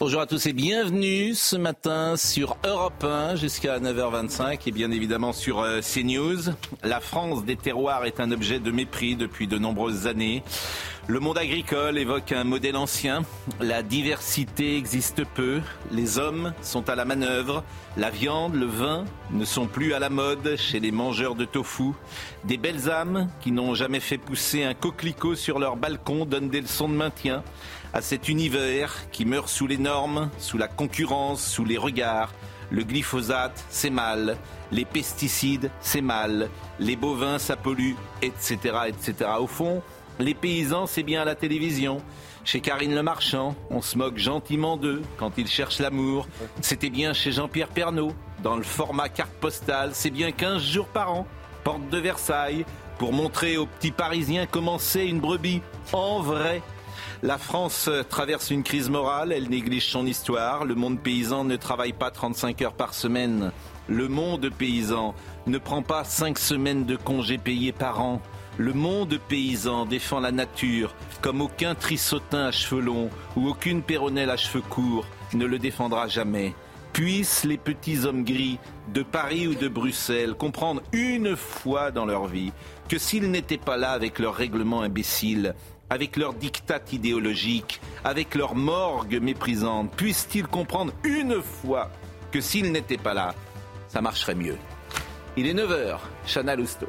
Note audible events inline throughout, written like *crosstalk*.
Bonjour à tous et bienvenue ce matin sur Europe 1 jusqu'à 9h25 et bien évidemment sur euh, CNews. La France des terroirs est un objet de mépris depuis de nombreuses années. Le monde agricole évoque un modèle ancien. La diversité existe peu. Les hommes sont à la manœuvre. La viande, le vin ne sont plus à la mode chez les mangeurs de tofu. Des belles âmes qui n'ont jamais fait pousser un coquelicot sur leur balcon donnent des leçons de maintien à cet univers qui meurt sous les normes, sous la concurrence, sous les regards. Le glyphosate, c'est mal. Les pesticides, c'est mal. Les bovins, ça pollue, etc., etc. Au fond, les paysans, c'est bien à la télévision. Chez Karine Le Marchand, on se moque gentiment d'eux quand ils cherchent l'amour. C'était bien chez Jean-Pierre Pernaud, dans le format carte postale, c'est bien 15 jours par an, porte de Versailles, pour montrer aux petits Parisiens comment c'est une brebis en vrai. La France traverse une crise morale, elle néglige son histoire. Le monde paysan ne travaille pas 35 heures par semaine. Le monde paysan ne prend pas 5 semaines de congés payés par an. Le monde paysan défend la nature comme aucun trissotin à cheveux longs ou aucune péronnelle à cheveux courts ne le défendra jamais. Puissent les petits hommes gris de Paris ou de Bruxelles comprendre une fois dans leur vie que s'ils n'étaient pas là avec leurs règlements imbéciles, avec leurs dictats idéologiques, avec leur morgue méprisante, puissent-ils comprendre une fois que s'ils n'étaient pas là, ça marcherait mieux. Il est 9h, Chana Lousteau.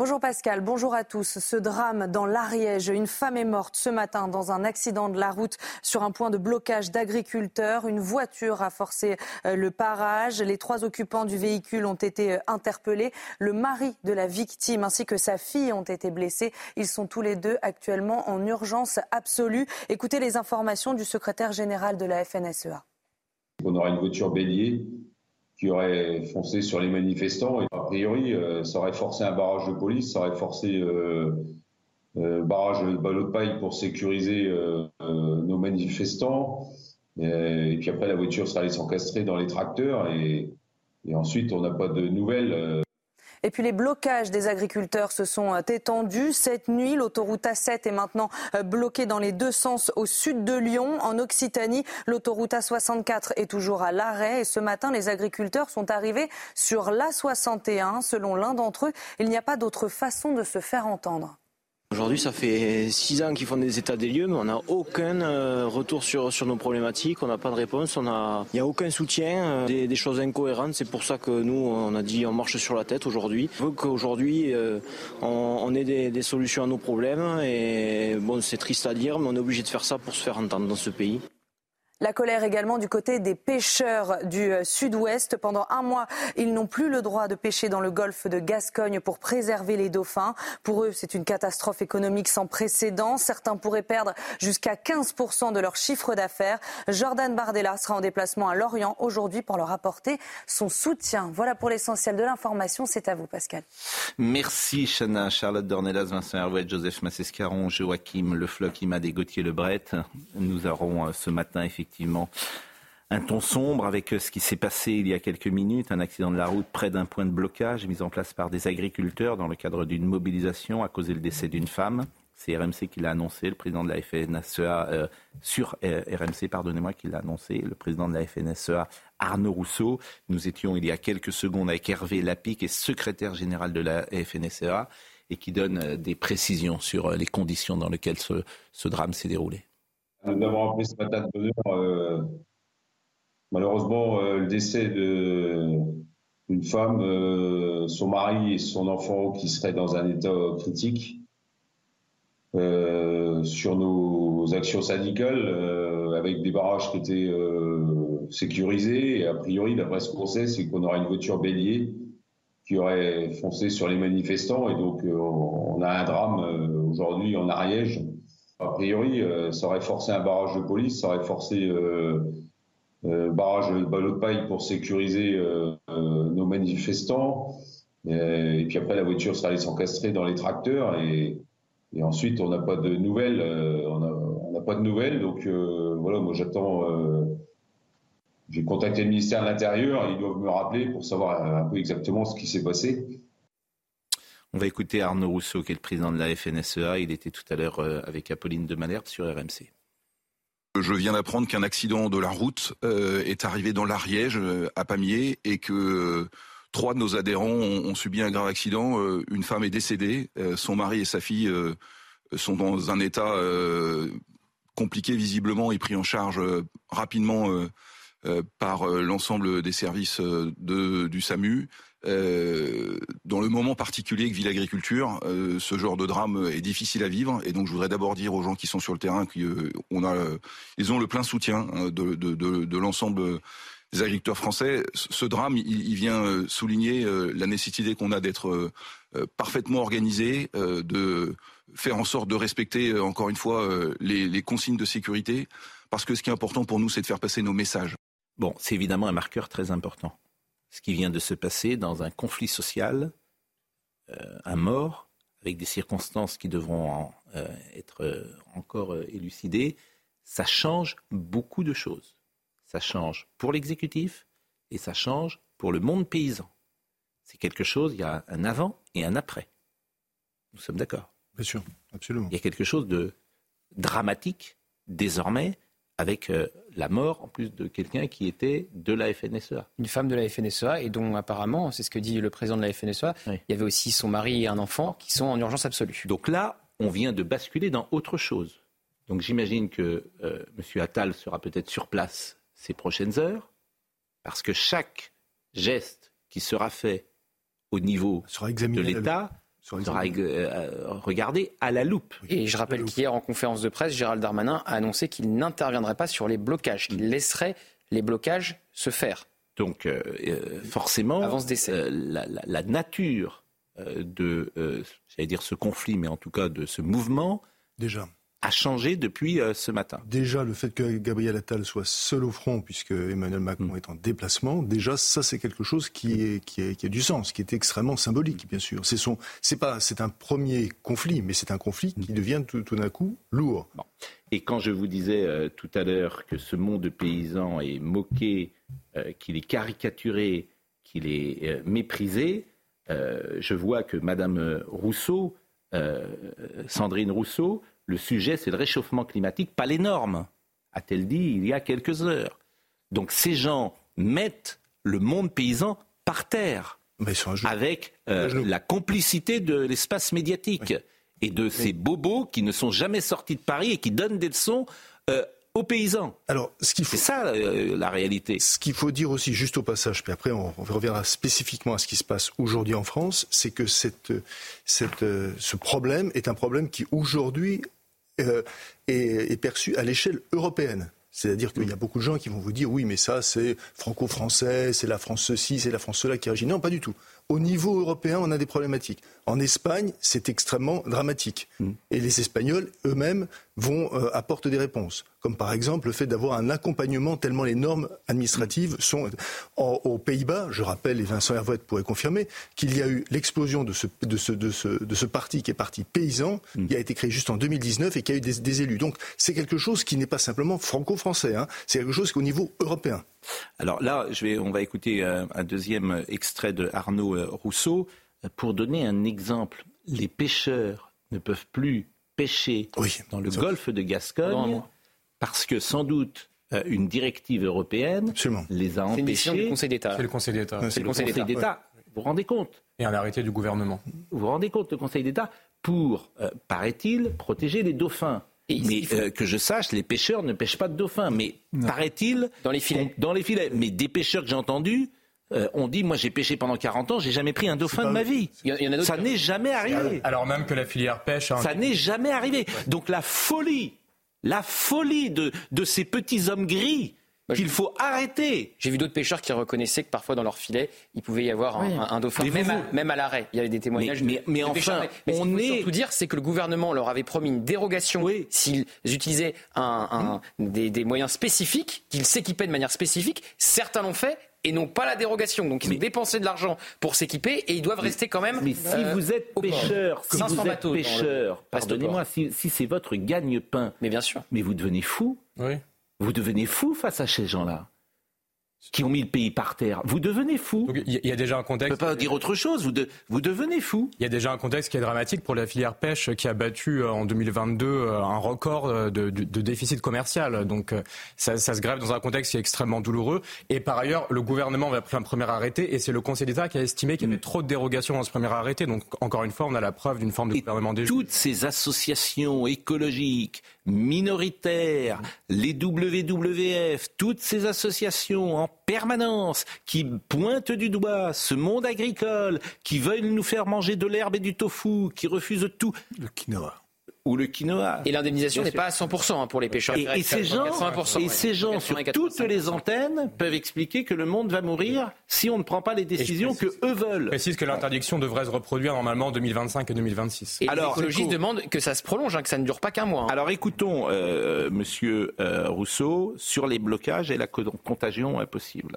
Bonjour Pascal, bonjour à tous. Ce drame dans l'Ariège, une femme est morte ce matin dans un accident de la route sur un point de blocage d'agriculteurs. Une voiture a forcé euh, le parage. Les trois occupants du véhicule ont été euh, interpellés. Le mari de la victime ainsi que sa fille ont été blessés. Ils sont tous les deux actuellement en urgence absolue. Écoutez les informations du secrétaire général de la FNSEA. On aura une voiture bélier qui aurait foncé sur les manifestants. Et a priori, euh, ça aurait forcé un barrage de police, ça aurait forcé euh, euh, barrage de ballots de paille pour sécuriser euh, nos manifestants. Et, puis après, la voiture serait allée s'encastrer dans les tracteurs. Et, et ensuite, on n'a pas de nouvelles. Et puis les blocages des agriculteurs se sont euh, étendus. Cette nuit, l'autoroute A7 est maintenant euh, bloquée dans les deux sens au sud de Lyon. En Occitanie, l'autoroute A64 est toujours à l'arrêt. Et ce matin, les agriculteurs sont arrivés sur l'A61. Selon l'un d'entre eux, il n'y a pas d'autre façon de se faire entendre. Aujourd'hui, ça fait six ans qu'ils font des états des lieux, mais on n'a aucun euh, retour sur, sur nos problématiques, on n'a pas de réponse, on a, il n'y a aucun soutien, euh, des, des, choses incohérentes. C'est pour ça que nous, on a dit on marche sur la tête aujourd'hui. On veut qu'aujourd'hui, euh, on, on, ait des, des, solutions à nos problèmes. Et bon, c'est triste à dire, mais on est obligé de faire ça pour se faire entendre dans ce pays. La colère également du côté des pêcheurs du euh, sud-ouest. Pendant un mois, ils n'ont plus le droit de pêcher dans le golfe de Gascogne pour préserver les dauphins. Pour eux, c'est une catastrophe économique sans précédent. Certains pourraient perdre jusqu'à 15% de leur chiffre d'affaires. Jordan Bardella sera en déplacement à Lorient aujourd'hui pour leur apporter son soutien. Voilà pour l'essentiel de l'information. C'est à vous, Pascal. Merci, Chana. Charlotte Dornelas, Vincent Hervouet, Joseph Massescaron, Joachim Le Floch, Imad et Gauthier Lebret. Nous aurons euh, ce matin, effectivement, effectivement un ton sombre avec ce qui s'est passé il y a quelques minutes, un accident de la route près d'un point de blocage mis en place par des agriculteurs dans le cadre d'une mobilisation à cause du décès d'une femme. C'est RMC qui l'a annoncé, le président de la FNSEA, euh, sur euh, RMC, pardonnez-moi, qui l'a annoncé, le président de la FNSEA, Arnaud Rousseau. Nous étions il y a quelques secondes avec Hervé Lapic, qui est secrétaire général de la FNSEA, et qui donne euh, des précisions sur euh, les conditions dans lesquelles ce drame s'est déroulé. Nous avons appris ce matin de bonheur, euh, malheureusement, euh, le décès d'une femme, euh, son mari et son enfant qui seraient dans un état critique. Euh, sur nos actions syndicales avec des barrages qui étaient sécurisés. Et a priori, d'après ce qu'on sait, c'est qu'on aura une voiture bélier qui aurait foncé sur les manifestants. Et donc, on a un drame aujourd'hui en Ariège. A priori, ça aurait forcé un barrage de police, ça aurait forcé euh, barrage de ballot de paille pour sécuriser euh, euh, nos manifestants. Et, puis après, la voiture serait allée s'encastrer dans les tracteurs et, et ensuite, on n'a pas de nouvelles. on n'a pas de nouvelles. Donc voilà, moi j'attends. J'ai contacté le ministère de l'Intérieur. Ils doivent me rappeler pour savoir un peu exactement ce qui s'est passé. On va écouter Arnaud Rousseau, qui est le président de la FNSEA. Il était tout à l'heure avec Apolline de Malherbe sur RMC. Je viens d'apprendre qu'un accident de la route euh, est arrivé dans l'Ariège, euh, à Pamiers, et que euh, trois de nos adhérents ont, subi un grave accident. une femme est décédée, son mari et sa fille sont dans un état compliqué visiblement et pris en charge rapidement par l'ensemble des services de, du SAMU. Euh, dans le moment particulier que vit l'agriculture, euh, ce genre de drame est difficile à vivre. Et donc, je voudrais d'abord dire aux gens qui sont sur le terrain qu'on a, ils ont le plein soutien hein, de, l'ensemble des agriculteurs français. Ce drame, il, vient euh, souligner la nécessité qu'on a d'être parfaitement organisé, de faire en sorte de respecter encore une fois les consignes de sécurité, parce que ce qui est important pour nous, c'est de faire passer nos messages. Bon, c'est évidemment un marqueur très important ce qui vient de se passer dans un conflit social, euh, un mort, avec des circonstances qui devront euh, être euh, encore élucidées, ça change beaucoup de choses. Ça change pour l'exécutif et ça change pour le monde paysan. C'est quelque chose, il y a un avant et un après. Nous sommes d'accord? Bien sûr, absolument. Il y a quelque chose de dramatique désormais avec euh, la mort en plus de quelqu'un qui était de la FNSEA. Une femme de la FNSEA et dont apparemment, c'est ce que dit le président de la FNSEA, il y avait aussi son mari et un enfant qui sont en urgence absolue. Donc là, on vient de basculer dans autre chose. Donc j'imagine que euh, M. Attal sera peut-être sur place ces prochaines heures, parce que chaque geste qui sera fait au niveau de l'État sera euh, regardé à la loupe. Et je rappelle qu'hier, en conférence de presse, Gérald Darmanin a annoncé qu'il n'interviendrait pas sur les blocages, qu'il mm. laisserait les blocages se faire. Donc, euh, euh, forcément, la, la, nature de, j'allais dire ce conflit, mais en tout cas de ce mouvement, déjà a changé depuis euh, ce matin. Déjà, le fait que Gabriel Attal soit seul au front, puisque Emmanuel Macron mm. est en déplacement, déjà, ça, c'est quelque chose qui, est, qui, est, qui a du sens, qui est extrêmement symbolique, bien sûr. C'est son, c'est pas, c'est un premier conflit, mais c'est un conflit qui devient tout, d'un coup lourd. Et quand je vous disais euh, tout à l'heure que ce monde paysan est moqué, euh, qu'il est caricaturé, qu'il est méprisé, je vois que Madame Rousseau, Sandrine Rousseau, le sujet, c'est le réchauffement climatique, pas les normes, a-t-elle dit il y a quelques heures. Donc ces gens mettent le monde paysan par terre, avec euh, la complicité de l'espace médiatique et de ces bobos qui ne sont jamais sortis de Paris et qui donnent des leçons euh, aux paysans. Alors, ce qu'il faut, c'est ça euh, la réalité. Ce qu'il faut dire aussi, juste au passage, puis après on, reviendra spécifiquement à ce qui se passe aujourd'hui en France, c'est que cette, cette, ce problème est un problème qui aujourd'hui euh, est, perçu à l'échelle européenne. C'est-à-dire qu'il y a beaucoup de gens qui vont vous dire oui, mais ça c'est franco-français, c'est la France ceci, c'est la France cela qui agit. Non, pas du tout au niveau européen, on a des problématiques. En Espagne, c'est extrêmement dramatique. Mm. Et les Espagnols eux-mêmes vont euh, apporter des réponses. Comme par exemple le fait d'avoir un accompagnement tellement les normes administratives sont. aux Pays-Bas, je rappelle, et Vincent Hervouet pourrait confirmer, qu'il y a eu l'explosion de ce, de, ce, de, ce, de ce parti qui est parti paysan, mm. qui a été créé juste en 2019 et qui a eu des, élus. Donc c'est quelque chose qui n'est pas simplement franco-français, hein. c'est quelque chose qui est au niveau européen. Alors là, je vais, on va écouter euh, un deuxième extrait de Arnaud euh, Rousseau pour donner un exemple. Les pêcheurs ne peuvent plus pêcher dans le golfe de Gascogne parce que sans doute euh, une directive européenne les a empêchés. C'est le Conseil d'État. C'est le Conseil d'État. C'est le Conseil d'État. Vous vous rendez compte Et un arrêté du gouvernement. Vous vous rendez compte, le Conseil d'État, pour, paraît-il, protéger les dauphins mais euh, que je sache, les pêcheurs ne pêchent pas de dauphins. Mais paraît-il. Dans les filets. Dans les filets. Mais des pêcheurs que j'ai entendus. Euh, ont dit, moi j'ai pêché pendant 40 ans, j'ai jamais pris un dauphin de ma vie. ça n'est jamais arrivé. Alors même que la filière pêche. Hein. Ça n'est jamais arrivé. Donc la folie la folie de, de ces petits hommes gris qu'il faut arrêter. J'ai vu d'autres pêcheurs qui reconnaissaient que parfois dans leur filet, il pouvait y avoir un, Oui. un- un dauphin, Mais même, vous- à, même à l'arrêt. Il y avait des témoignages. Mais- de- mais- mais de enfin, pêcheurs. Mais, on ce qu'il faut est- surtout dire, c'est que le gouvernement leur avait promis une dérogation Oui. s'ils utilisaient un- un- des, des moyens spécifiques, qu'ils s'équipaient de manière spécifique. Certains l'ont fait et n'ont pas la dérogation. Donc ils ont dépensé de l'argent pour s'équiper et ils doivent rester quand même. Mais si euh, vous êtes pêcheur, si 500 vous êtes pêcheur, pardonnez-moi, si, si c'est votre gagne-pain, Mais bien sûr. mais vous devenez fou. Oui. Vous devenez fou face à ces gens-là qui ont mis le pays par terre. Vous devenez fou. Il y, a- déjà un Je ne contexte. peux pas dire autre chose. Vous, de- vous devenez fou. Il y a déjà un contexte qui est dramatique pour la filière pêche qui a battu euh, en 2022 euh, un record euh, de, de- de déficit commercial. Donc ça, ça se grève dans un contexte qui est extrêmement douloureux. Et par ailleurs, le gouvernement avait pris un premier arrêté et c'est le Conseil d'État qui a estimé qu'il y avait trop de dérogations dans ce premier arrêté. Donc encore une fois, on a la preuve d'une forme de Et gouvernement des toutes ces associations écologiques, minoritaires, les WWF, toutes ces associations en permanence qui pointent du doigt ce monde agricole, qui veulent nous faire manger de l'herbe et du tofu, qui refusent tout, Le quinoa. Ou le quinoa. Et l'indemnisation n'est pas à 100% hein, pour les pêcheurs. Et, et ces gens, 80%, et ouais. ces gens sur 84%. toutes les antennes peuvent expliquer que le monde va mourir si on ne prend pas les décisions que eux Je veulent. précise que l'interdiction devrait se reproduire normalement en 2025 et 2026. Et Alors, les écologistes demandent que ça se prolonge, hein, que ça ne dure pas qu'un mois. hein. Alors écoutons, euh, Monsieur euh, Rousseau, sur les blocages et la co- contagion impossible.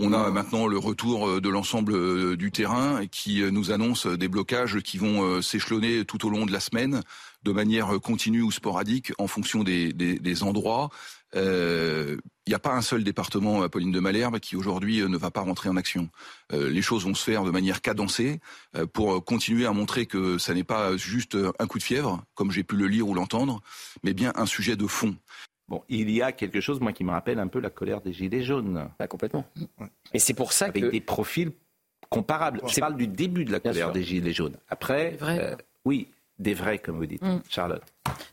On a maintenant le retour euh, de l'ensemble euh, du terrain qui euh, nous annonce des blocages qui vont euh, s'échelonner tout au long de la semaine de manière euh, continue ou sporadique en fonction des, des- des endroits. Euh, Il n'y a pas un seul département, Apolline de Malherbe, qui aujourd'hui euh, ne va pas rentrer en action. Euh, les choses vont se faire de manière cadencée euh, pour continuer à montrer que ça n'est pas juste un coup de fièvre, comme j'ai pu le lire ou l'entendre, mais bien un sujet de fond. Bon, il y a quelque chose, moi, qui me rappelle un peu la colère des Gilets jaunes, Pas complètement. Et c'est pour ça avec que des profils comparables. Je parle du début de la colère des Gilets jaunes. Après, euh, oui, des vrais, comme vous dites, Mm. Charlotte.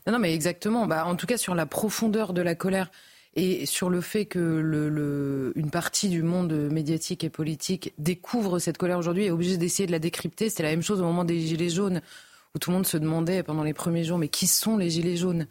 Non, non, mais exactement. Bah, en tout cas, sur la profondeur de la colère et sur le fait que le, le- une partie du monde médiatique et politique découvre cette colère aujourd'hui et est obligé d'essayer de la décrypter. C'était la même chose au moment des Gilets jaunes, où tout le monde se demandait pendant les premiers jours, mais qui sont les Gilets jaunes?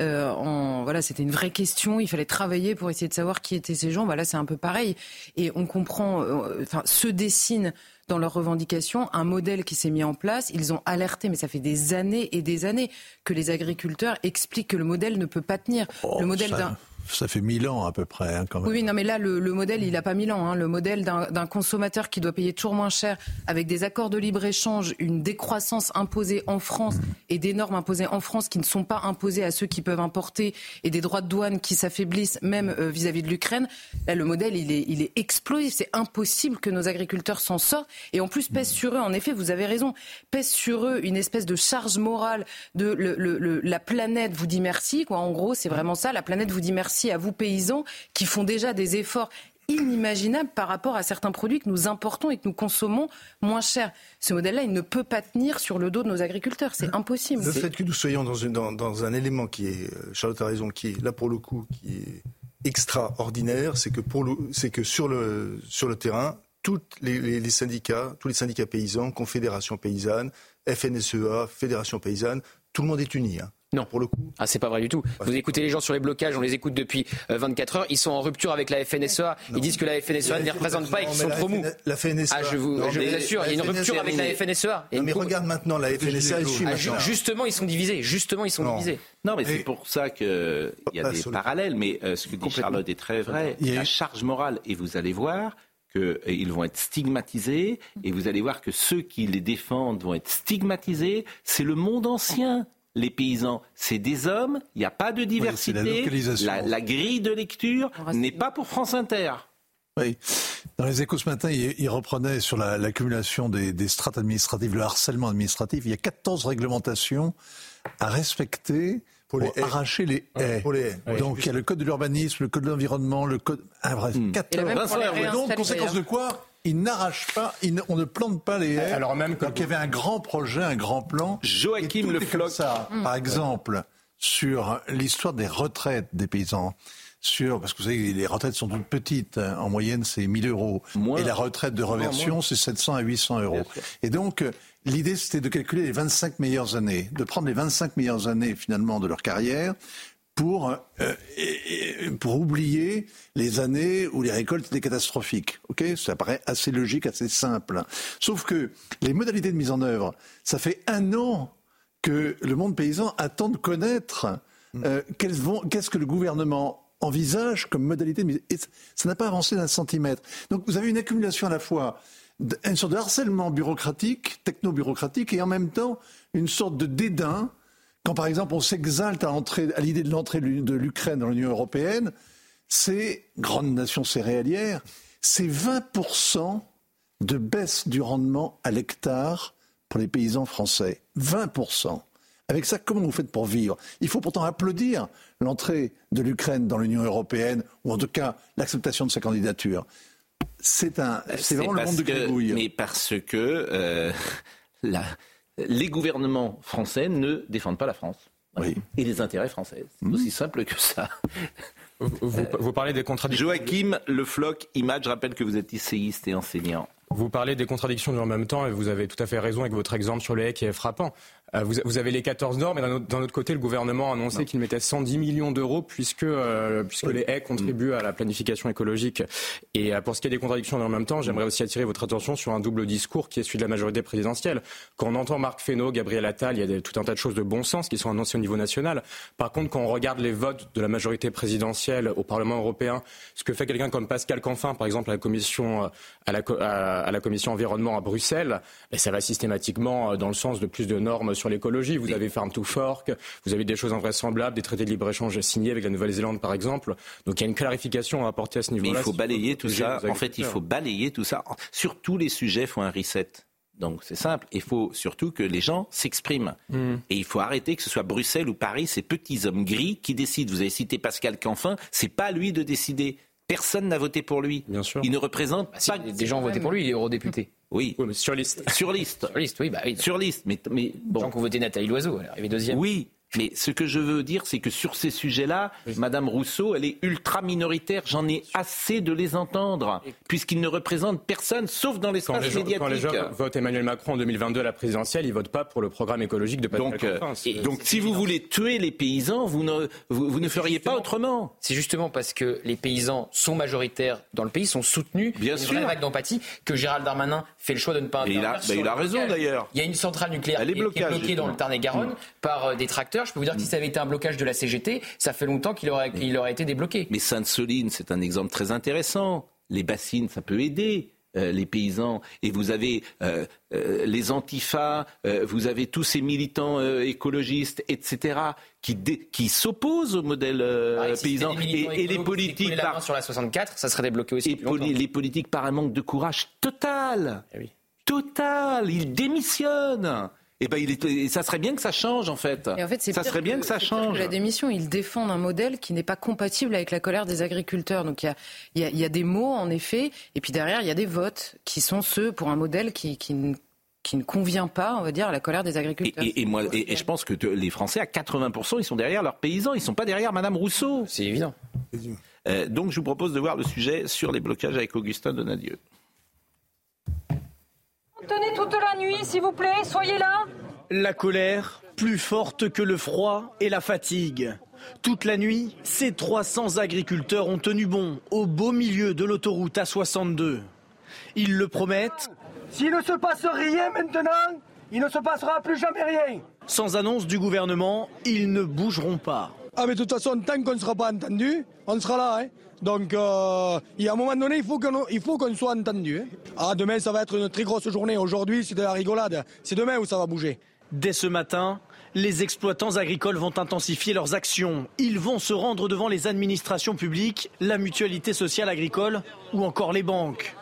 Euh, en, Voilà, c'était une vraie question. Il fallait travailler pour essayer de savoir qui étaient ces gens. Bah, là, c'est un peu pareil. Et on comprend, euh, enfin, se dessine dans leurs revendications un modèle qui s'est mis en place. Ils ont alerté, mais ça fait des années et des années que les agriculteurs expliquent que le modèle ne peut pas tenir. Oh, le modèle d'un ça fait mille ans à peu près, hein, quand même. oui, non, mais là, le, le modèle, il n'a pas mille ans. hein. Le modèle d'un consommateur qui doit payer toujours moins cher, avec des accords de libre-échange, une décroissance imposée en France et des normes imposées en France qui ne sont pas imposées à ceux qui peuvent importer et des droits de douane qui s'affaiblissent même euh, vis-à-vis de l'Ukraine. Là, le modèle, il est, il est explosif. C'est impossible que nos agriculteurs s'en sortent. Et en plus, pèse sur eux, en effet, vous avez raison, pèse sur eux une espèce de charge morale de le- le- le- la planète vous dit merci. Quoi. En gros, c'est vraiment ça. La planète vous dit merci à vous, paysans, qui font déjà des efforts inimaginables par rapport à certains produits que nous importons et que nous consommons moins cher. Ce modèle-là, il ne peut pas tenir sur le dos de nos agriculteurs. C'est impossible. Le fait que nous soyons dans, une- dans- dans un élément qui est, euh, Charlotte a raison, qui est là pour le coup, qui est extraordinaire, c'est que, pour le, c'est que sur, le, sur le terrain, tous les, les- les syndicats, tous les syndicats paysans, Confédération paysanne, FNSEA, Fédération paysanne, tout le monde est uni. hein. Non. Pour le coup. Ah, c'est pas vrai du tout. Vous écoutez les gens sur les blocages, on les écoute depuis euh, 24 heures. Ils sont en rupture avec la FNSEA. Ils disent que la FNSEA ne les représente pas et qu'ils sont trop mous. La FNSEA. Ah, je vous, Non, je vous assure, il y a une rupture avec la FNSEA. Non, une mais regarde maintenant, la FNSEA, justement, ils sont divisés. Justement, ils sont divisés. Non, mais c'est pour ça qu'il y a des parallèles. Mais euh, ce que dit Charlotte est très vrai. Il y a La eu- charge morale, et vous allez voir qu'ils vont être stigmatisés, et vous allez voir que ceux qui les défendent vont être stigmatisés. C'est le monde ancien. Les paysans, c'est des hommes, il n'y a pas de diversité. la localisation. la, la grille de lecture n'est pas pour France Inter. Oui. Dans les échos ce matin, il, il reprenait sur la- l'accumulation des, des strates administratives, le harcèlement administratif. Il y a 14 réglementations à respecter pour, Pour les haies. arracher les haies. Pour les haies. Donc il y a le code de l'urbanisme, le code de l'environnement, le code... Ah, bref, Hmm. 14. Et la même pour les Et donc, conséquence de quoi Ils n'arrachent pas, ne- on ne plante pas les haies. Alors même que- Donc il y avait un grand projet, un grand plan. Joachim Le Floch. ça. Par exemple, sur l'histoire des retraites des paysans. Sur, parce que vous savez, les retraites sont toutes petites. hein. En moyenne, c'est 1000 euros. Moins. Et la retraite de reversion, c'est 700 à 800 euros. Et donc, euh, l'idée, c'était de calculer les 25 meilleures années, de prendre les 25 meilleures années, finalement, de leur carrière, pour, euh, pour oublier les années où les récoltes étaient catastrophiques. Ok, ça paraît assez logique, assez simple. Sauf que les modalités de mise en œuvre, ça fait un an que le monde paysan attend de connaître euh, qu'est-ce que le gouvernement envisage comme modalité de mise. Et ça n'a pas avancé d'un centimètre. Donc vous avez une accumulation à la fois une sorte de harcèlement bureaucratique, techno-bureaucratique, et en même temps une sorte de dédain quand par exemple on s'exalte à, à l'idée de l'entrée de l'Ukraine dans l'Union européenne, c'est, grande nation céréalière, c'est 20% de baisse du rendement à l'hectare pour les paysans français. 20%. Avec ça, comment vous faites pour vivre? Il faut pourtant applaudir l'entrée de l'Ukraine dans l'Union européenne, ou en tout cas l'acceptation de sa candidature. C'est un, c'est vraiment le monde de gribouille. Mais parce que euh, *laughs* la, les gouvernements français ne défendent pas la France. Et les intérêts français. C'est aussi simple que ça. Vous, parlez des contradictions. Joachim Le Floch, Image, rappelle que vous êtes essayiste et enseignant. Vous parlez des contradictions en même temps et vous avez tout à fait raison avec votre exemple sur les haies qui est frappant. Euh, vous, avez les 14 normes, mais d'un autre côté, le gouvernement a annoncé qu'il mettait 110 millions d'euros puisque, euh, puisque les haies contribuent à la planification écologique. Et euh, pour ce qui est des contradictions en même temps, j'aimerais aussi attirer votre attention sur un double discours qui est celui de la majorité présidentielle. Quand on entend Marc Fesneau, Gabriel Attal, il y a tout un tas de choses de bon sens qui sont annoncées au niveau national. Par contre, quand on regarde les votes de la majorité présidentielle au Parlement européen, ce que fait quelqu'un comme Pascal Canfin, par exemple, à la commission, à la, à la commission environnement à Bruxelles, ça va systématiquement dans le sens de plus de normes sur l'écologie. Vous avez Farm to Fork, vous avez des choses invraisemblables, des traités de libre-échange signés avec la Nouvelle-Zélande, par exemple. Donc il y a une clarification à apporter à ce niveau-là. Mais il faut balayer tout ça. En fait, il faut balayer tout ça. Sur tous les sujets, il faut un reset. Donc c'est simple, il faut surtout que les gens s'expriment. Hmm. Et il faut arrêter que ce soit Bruxelles ou Paris, ces petits hommes gris qui décident. Vous avez cité Pascal Canfin, c'est pas lui de décider. Personne n'a voté pour lui. Bien sûr. Il ne représente bah, pas. Des gens ont voté pour lui, il est eurodéputé. Oui. mais sur liste. Sur liste. sur liste, oui. Bah, oui. Sur liste. Mais, mais bon. Les gens qui ont voté Nathalie Loiseau, elle est arrivée deuxième. Oui, mais ce que je veux dire, c'est que sur ces sujets-là, Madame Rousseau, elle est ultra minoritaire. J'en ai assez de les entendre, puisqu'ils ne représentent personne, sauf dans l'espace médiatique. Quand les gens votent Emmanuel Macron en 2022 à la présidentielle, ils votent pas pour le programme écologique de Pascal Donc, euh, donc si vous voulez tuer les paysans, vous ne, vous, ne feriez pas autrement. C'est justement parce que les paysans sont majoritaires dans le pays, sont soutenus, Bien sûr. une d'empathie, que Gérald Darmanin fait le choix de ne pas intervenir. Il a, ben, il a raison d'ailleurs. Il y a une centrale nucléaire qui, est bloquée dans le Tarn-et-Garonne mm. par euh, des tracteurs. Je peux vous dire que si ça avait été un blocage de la CGT, ça fait longtemps qu'il aurait, aurait été débloqué. Mais Sainte-Soline, c'est un exemple très intéressant. Les bassines, ça peut aider. Euh, les paysans. Et vous avez euh, euh, les antifas, vous avez tous ces militants écologistes, etc., qui, qui s'opposent au modèle ah, paysan. Et, les politiques. par... sur la 64, ça serait débloqué aussi. Et les politiques par un manque de courage total. Eh oui. Total. Ils démissionnent. Eh ben, il ça serait bien que ça change en fait. Et en fait ça serait bien que, ça change. la démission, ils défendent un modèle qui n'est pas compatible avec la colère des agriculteurs. Donc il y a, y a, des mots en effet, et puis derrière il y a des votes qui sont ceux pour un modèle qui, qui, qui ne convient pas, on va dire, à la colère des agriculteurs. Et, moi, et, je pense que les Français, à 80%, ils sont derrière leurs paysans, ils ne sont pas derrière Madame Rousseau. C'est évident. Euh, donc je vous propose de voir le sujet sur les blocages avec Augustin Donadieu. Tenez toute la nuit, s'il vous plaît, soyez là. La colère, plus forte que le froid et la fatigue. Toute la nuit, ces 300 agriculteurs ont tenu bon au beau milieu de l'autoroute A62. Ils le promettent. S'il ne se passe rien maintenant, il ne se passera plus jamais rien. Sans annonce du gouvernement, ils ne bougeront pas. Ah mais de toute façon, tant qu'on ne sera pas entendu, on sera là. Hein. Donc, euh, il y a un moment donné, il faut qu'on soit entendu. Ah, demain, ça va être une très grosse journée. Aujourd'hui, c'est de la rigolade. C'est demain où ça va bouger. Dès ce matin, les exploitants agricoles vont intensifier leurs actions. Ils vont se rendre devant les administrations publiques, la mutualité sociale agricole ou encore les banques.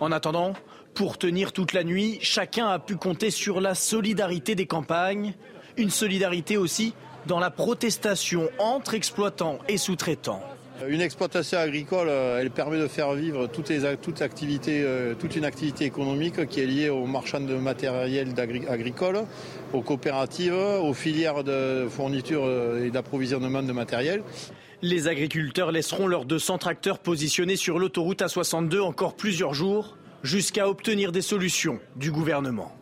En attendant, pour tenir toute la nuit, chacun a pu compter sur la solidarité des campagnes, une solidarité aussi dans la protestation entre exploitants et sous-traitants. Une exploitation agricole, euh, elle permet de faire vivre toute, euh, toute une activité économique qui est liée aux marchands de matériel agricole, aux coopératives, aux filières de fourniture euh, et d'approvisionnement de matériel. Les agriculteurs laisseront leurs 200 tracteurs positionnés sur l'autoroute A62 encore plusieurs jours jusqu'à obtenir des solutions du gouvernement.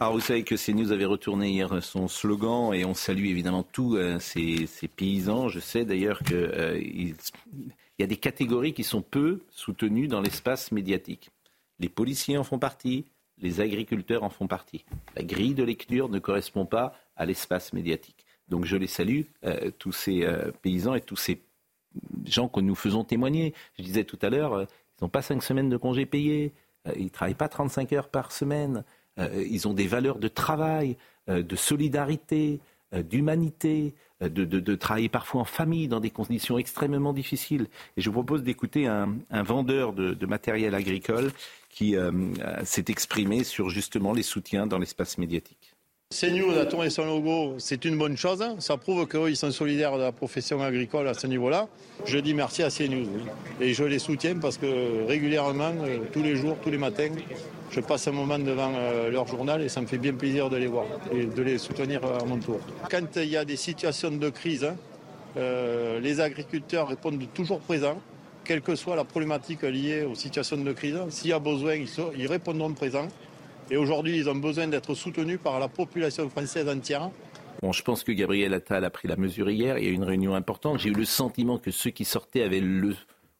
Alors vous savez que CNews avait retourné hier son slogan et on salue évidemment tous euh, ces, paysans. Je sais d'ailleurs qu'il euh, y a des catégories qui sont peu soutenues dans l'espace médiatique. Les policiers en font partie, les agriculteurs en font partie. La grille de lecture ne correspond pas à l'espace médiatique. Donc je les salue, euh, tous ces paysans et tous ces gens que nous faisons témoigner. Je disais tout à l'heure, ils n'ont pas cinq semaines de congés payés, ils ne travaillent pas 35 heures par semaine, ils ont des valeurs de travail, euh, de solidarité, d'humanité, de, de, de, travailler parfois en famille dans des conditions extrêmement difficiles. Et je vous propose d'écouter un, un, vendeur de, de, matériel agricole qui s'est exprimé sur justement les soutiens dans l'espace médiatique. CNews a tourné son logo, c'est une bonne chose. Ça prouve qu'eux, ils sont solidaires de la profession agricole à ce niveau-là. Je dis merci à CNews. Et je les soutiens parce que régulièrement, euh, tous les jours, tous les matins, je passe un moment devant euh, leur journal et ça me fait bien plaisir de les voir et de les soutenir à mon tour. Quand il y a des situations de crise, euh, les agriculteurs répondent toujours présents, quelle que soit la problématique liée aux situations de crise. S'il y a besoin, ils répondront présents. Et aujourd'hui, ils ont besoin d'être soutenus par la population française entière. Bon, je pense que Gabriel Attal a pris la mesure hier. Il y a eu une réunion importante. J'ai eu le sentiment que ceux qui sortaient avaient le,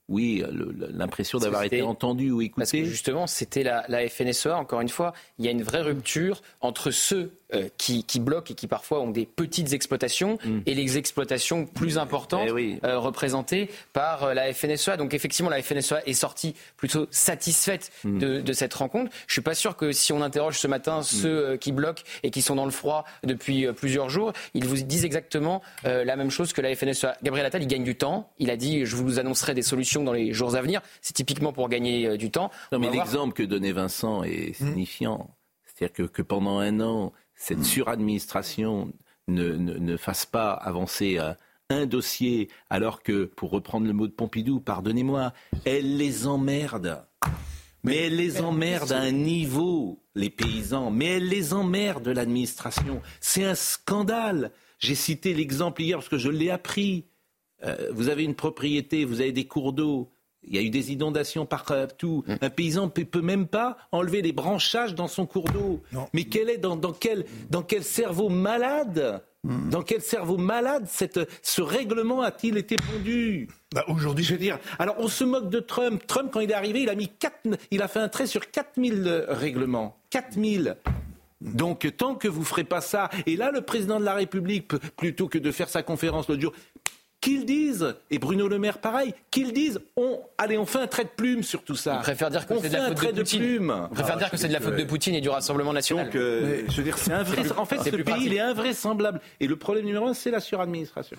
oui, l'impression d'avoir été entendus ou écoutés. Parce que justement, c'était la, la, FNSEA, encore une fois, il y a une vraie rupture entre ceux euh, qui, qui, bloquent et qui parfois ont des petites exploitations mm. et les exploitations plus importantes eh oui. euh, représentées par euh, la FNSEA. Donc effectivement, la FNSEA est sortie plutôt satisfaite mm. de, de, cette rencontre. Je suis pas sûr que si on interroge ce matin ceux mm. qui bloquent et qui sont dans le froid depuis plusieurs jours, ils vous disent exactement la même chose que la FNSEA. Gabriel Attal, il gagne du temps. Il a dit, je vous annoncerai des solutions dans les jours à venir. C'est typiquement pour gagner du temps. Non, mais l'exemple que donnait Vincent est signifiant. C'est-à-dire que, que pendant un an, cette suradministration ne, ne, ne fasse pas avancer euh, un dossier, alors que, pour reprendre le mot de Pompidou, pardonnez-moi, elle les emmerde. Mais elle les emmerde à un niveau, les paysans, mais elle les emmerde, l'administration. C'est un scandale. J'ai cité l'exemple hier parce que je l'ai appris. Euh, vous avez une propriété, vous avez des cours d'eau, il y a eu des inondations partout. Mmh. Un paysan ne peut, peut, même pas enlever les branchages dans son cours d'eau. Mais quel est dans, dans, quel, dans quel cerveau malade mmh. dans quel cerveau malade cette, ce règlement a-t-il été pondu bah Aujourd'hui, je veux dire. Alors, on se moque de Trump. Trump, quand il est arrivé, il a mis 4, il a fait un trait sur 4000 règlements. 4000. Donc, tant que vous ferez pas ça, et là, le président de la République, plutôt que de faire sa conférence l'autre jour, qu'ils disent, et Bruno Le Maire pareil, qu'ils disent, on, allez, on fait un trait de plume sur tout ça. Il préfère dire que c'est de la faute de Poutine. Il préfère ah, dire que c'est de la faute de Poutine et du Rassemblement national. Donc, euh, Mais, je veux dire, c'est invrais... En fait, ce pays, pratique. il est invraisemblable. Et le problème numéro un, c'est la suradministration.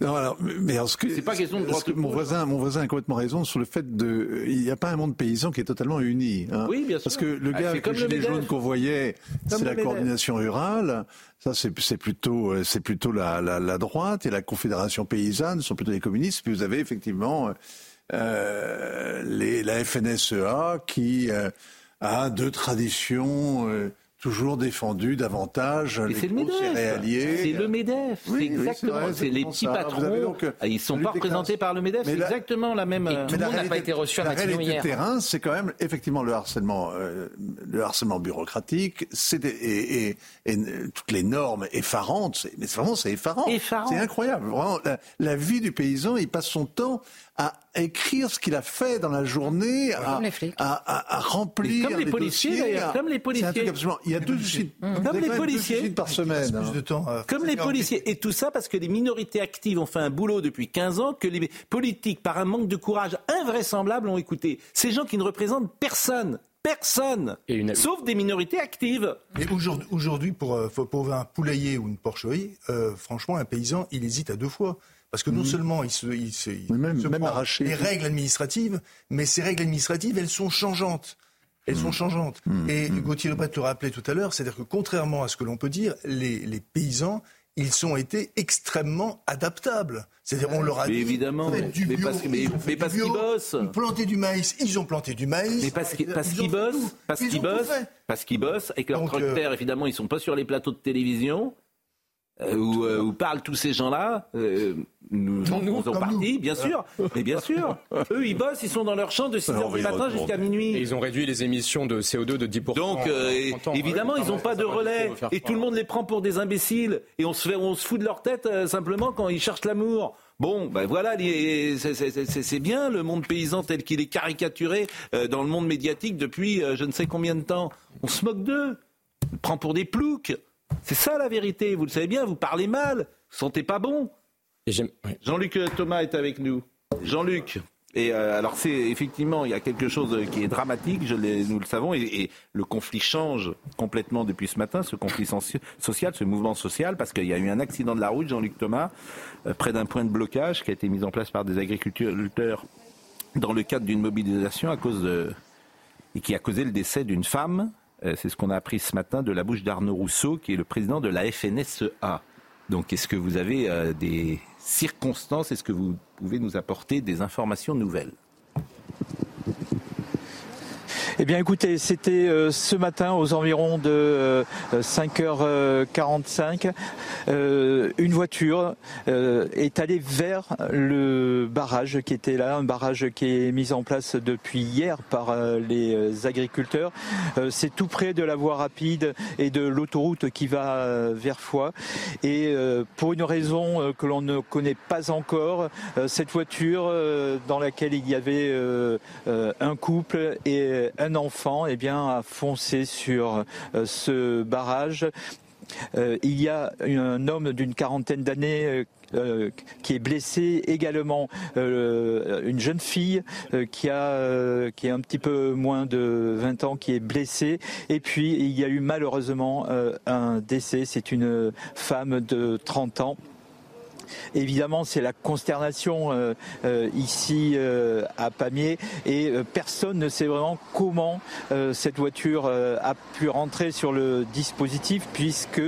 Non, alors, mais alors, ce que, c'est pas question de droit que mon voisin, mon voisin a complètement raison sur le fait de, il n'y a pas un monde paysan qui est totalement uni. Hein. Oui, bien sûr. Parce que le gars ah, avec le gilet jaune qu'on voyait, c'est la coordination rurale. Ça, c'est plutôt, c'est plutôt la, la, la, droite et la Confédération paysanne sont plutôt les communistes. Puis vous avez effectivement euh, les, la FNSEA qui euh, a deux traditions. Euh, toujours défendu davantage Mais les gros céréaliers. C'est le MEDEF, oui, c'est exactement. Oui, c'est les petits ça. patrons. Donc, ah, ils ne sont pas représentés par le MEDEF, c'est exactement la même. Et tout le monde n'a pas été reçu à La réalité hier. terrain, c'est quand même effectivement le harcèlement, euh, le harcèlement bureaucratique, c'est et, et, et, toutes les normes effarantes. Mais vraiment, c'est effarant. effarant. C'est incroyable. Vraiment, la, la, vie du paysan, il passe son temps à écrire ce qu'il a fait dans la journée, à, à, à, à, remplir comme les, les policiers d'ailleurs, comme les policiers. Absolument, il y a deux suicides, mmh. comme les policiers par semaine. Plus de temps, euh, comme les policiers. Et tout ça parce que les minorités actives ont fait un boulot depuis 15 ans que les politiques, par un manque de courage invraisemblable, ont écouté. Ces gens qui ne représentent personne. Personne, une... sauf des minorités actives. Aujourd'hui, aujourd'hui pour, euh, pour un poulailler ou une porcherie, euh, franchement, un paysan, il hésite à deux fois. Parce que non mmh. seulement il se, il se, il même, se même arraché. les règles administratives, mais ces règles administratives, elles sont changeantes. Elles mmh. sont changeantes. Mmh. Et Gauthier Lebret le rappelait tout à l'heure, c'est-à-dire que contrairement à ce que l'on peut dire, les, les paysans, ils ont été extrêmement adaptables. C'est-à-dire, on leur a mais dit, évidemment, du bio, mais parce, mais, mais parce qu'ils bossent. Planter du maïs, ils ont planté du maïs. Mais parce qu'ils parce qu'ils bossent, parce qu'ils bossent, parce qu'ils bossent, et que leurs tracteurs, euh... évidemment, ils sont pas sur les plateaux de télévision. Euh, où, euh, où parlent tous ces gens-là, euh, nous, nous faisons partie, bien sûr. Mais bien sûr. *laughs* Eux, ils bossent, ils sont dans leur champ de 6h du matin jusqu'à minuit. Et ils ont réduit les émissions de CO2 de 10%. Donc, euh, en et- 30 ans. évidemment, ils n'ont pas de relais. Et tout le monde les prend pour des imbéciles. Et on se, fait, on se fout de leur tête euh, simplement quand ils cherchent l'amour. Bon, ben voilà, c'est- bien le monde paysan tel qu'il est caricaturé dans le monde médiatique depuis je ne sais combien de temps. On se moque d'eux. On les prend pour des ploucs. C'est ça la vérité. Vous le savez bien, vous parlez mal. Vous sentez pas bon. Jean-Luc Thomas est avec nous. Jean-Luc. Et euh, alors c'est effectivement il y a quelque chose qui est dramatique, je nous le savons, et, et le conflit change complètement depuis ce matin, ce conflit social, ce mouvement social, parce qu'il y a eu un accident de la route, Jean-Luc Thomas, euh, près d'un point de blocage qui a été mis en place par des agriculteurs dans le cadre d'une mobilisation à cause de et qui a causé le décès d'une femme. Euh, C'est ce qu'on a appris ce matin de la bouche d'Arnaud Rousseau, qui est le président de la FNSEA. Donc, est-ce que vous avez euh, des circonstances? Est-ce que vous pouvez nous apporter des informations nouvelles? Eh bien écoutez, c'était euh, ce matin aux environs de euh, 5h45. euh, une voiture euh, est allée vers le barrage qui était là, un barrage qui est mis en place depuis hier par euh, les euh, agriculteurs. Euh, C'est tout près de la voie rapide et de l'autoroute qui va euh, vers Foix. Et euh, pour une raison euh, que l'on ne connaît pas encore, euh, cette voiture euh, dans laquelle il y avait euh, euh, un couple et un enfant, eh bien, a foncé sur euh, ce barrage. Euh, il y a un homme d'une quarantaine d'années euh, qui est blessé également une jeune fille qui a qui est un petit peu moins de 20 ans qui est blessée. Et puis il y a eu malheureusement un décès. C'est une femme de 30 ans Évidemment, c'est la consternation euh, euh, ici euh, à Pamiers. Et euh, personne ne sait vraiment comment euh, cette voiture a pu rentrer sur le dispositif puisque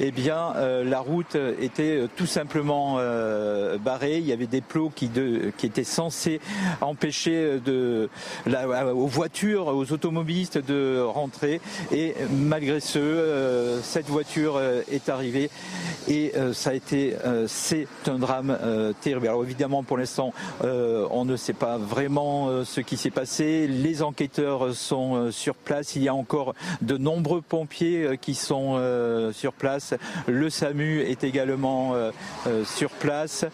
eh bien, la route était tout simplement barrée. Il y avait des plots qui, de- qui étaient censés empêcher de, aux voitures, aux automobilistes de rentrer. Et malgré ce, cette voiture est arrivée. Et ça a été, euh, c'est un drame euh, terrible. Alors évidemment, pour l'instant, euh, on ne sait pas vraiment euh, ce qui s'est passé. Les enquêteurs sont sur place. Il y a encore de nombreux pompiers qui sont sur place. Le SAMU est également sur place.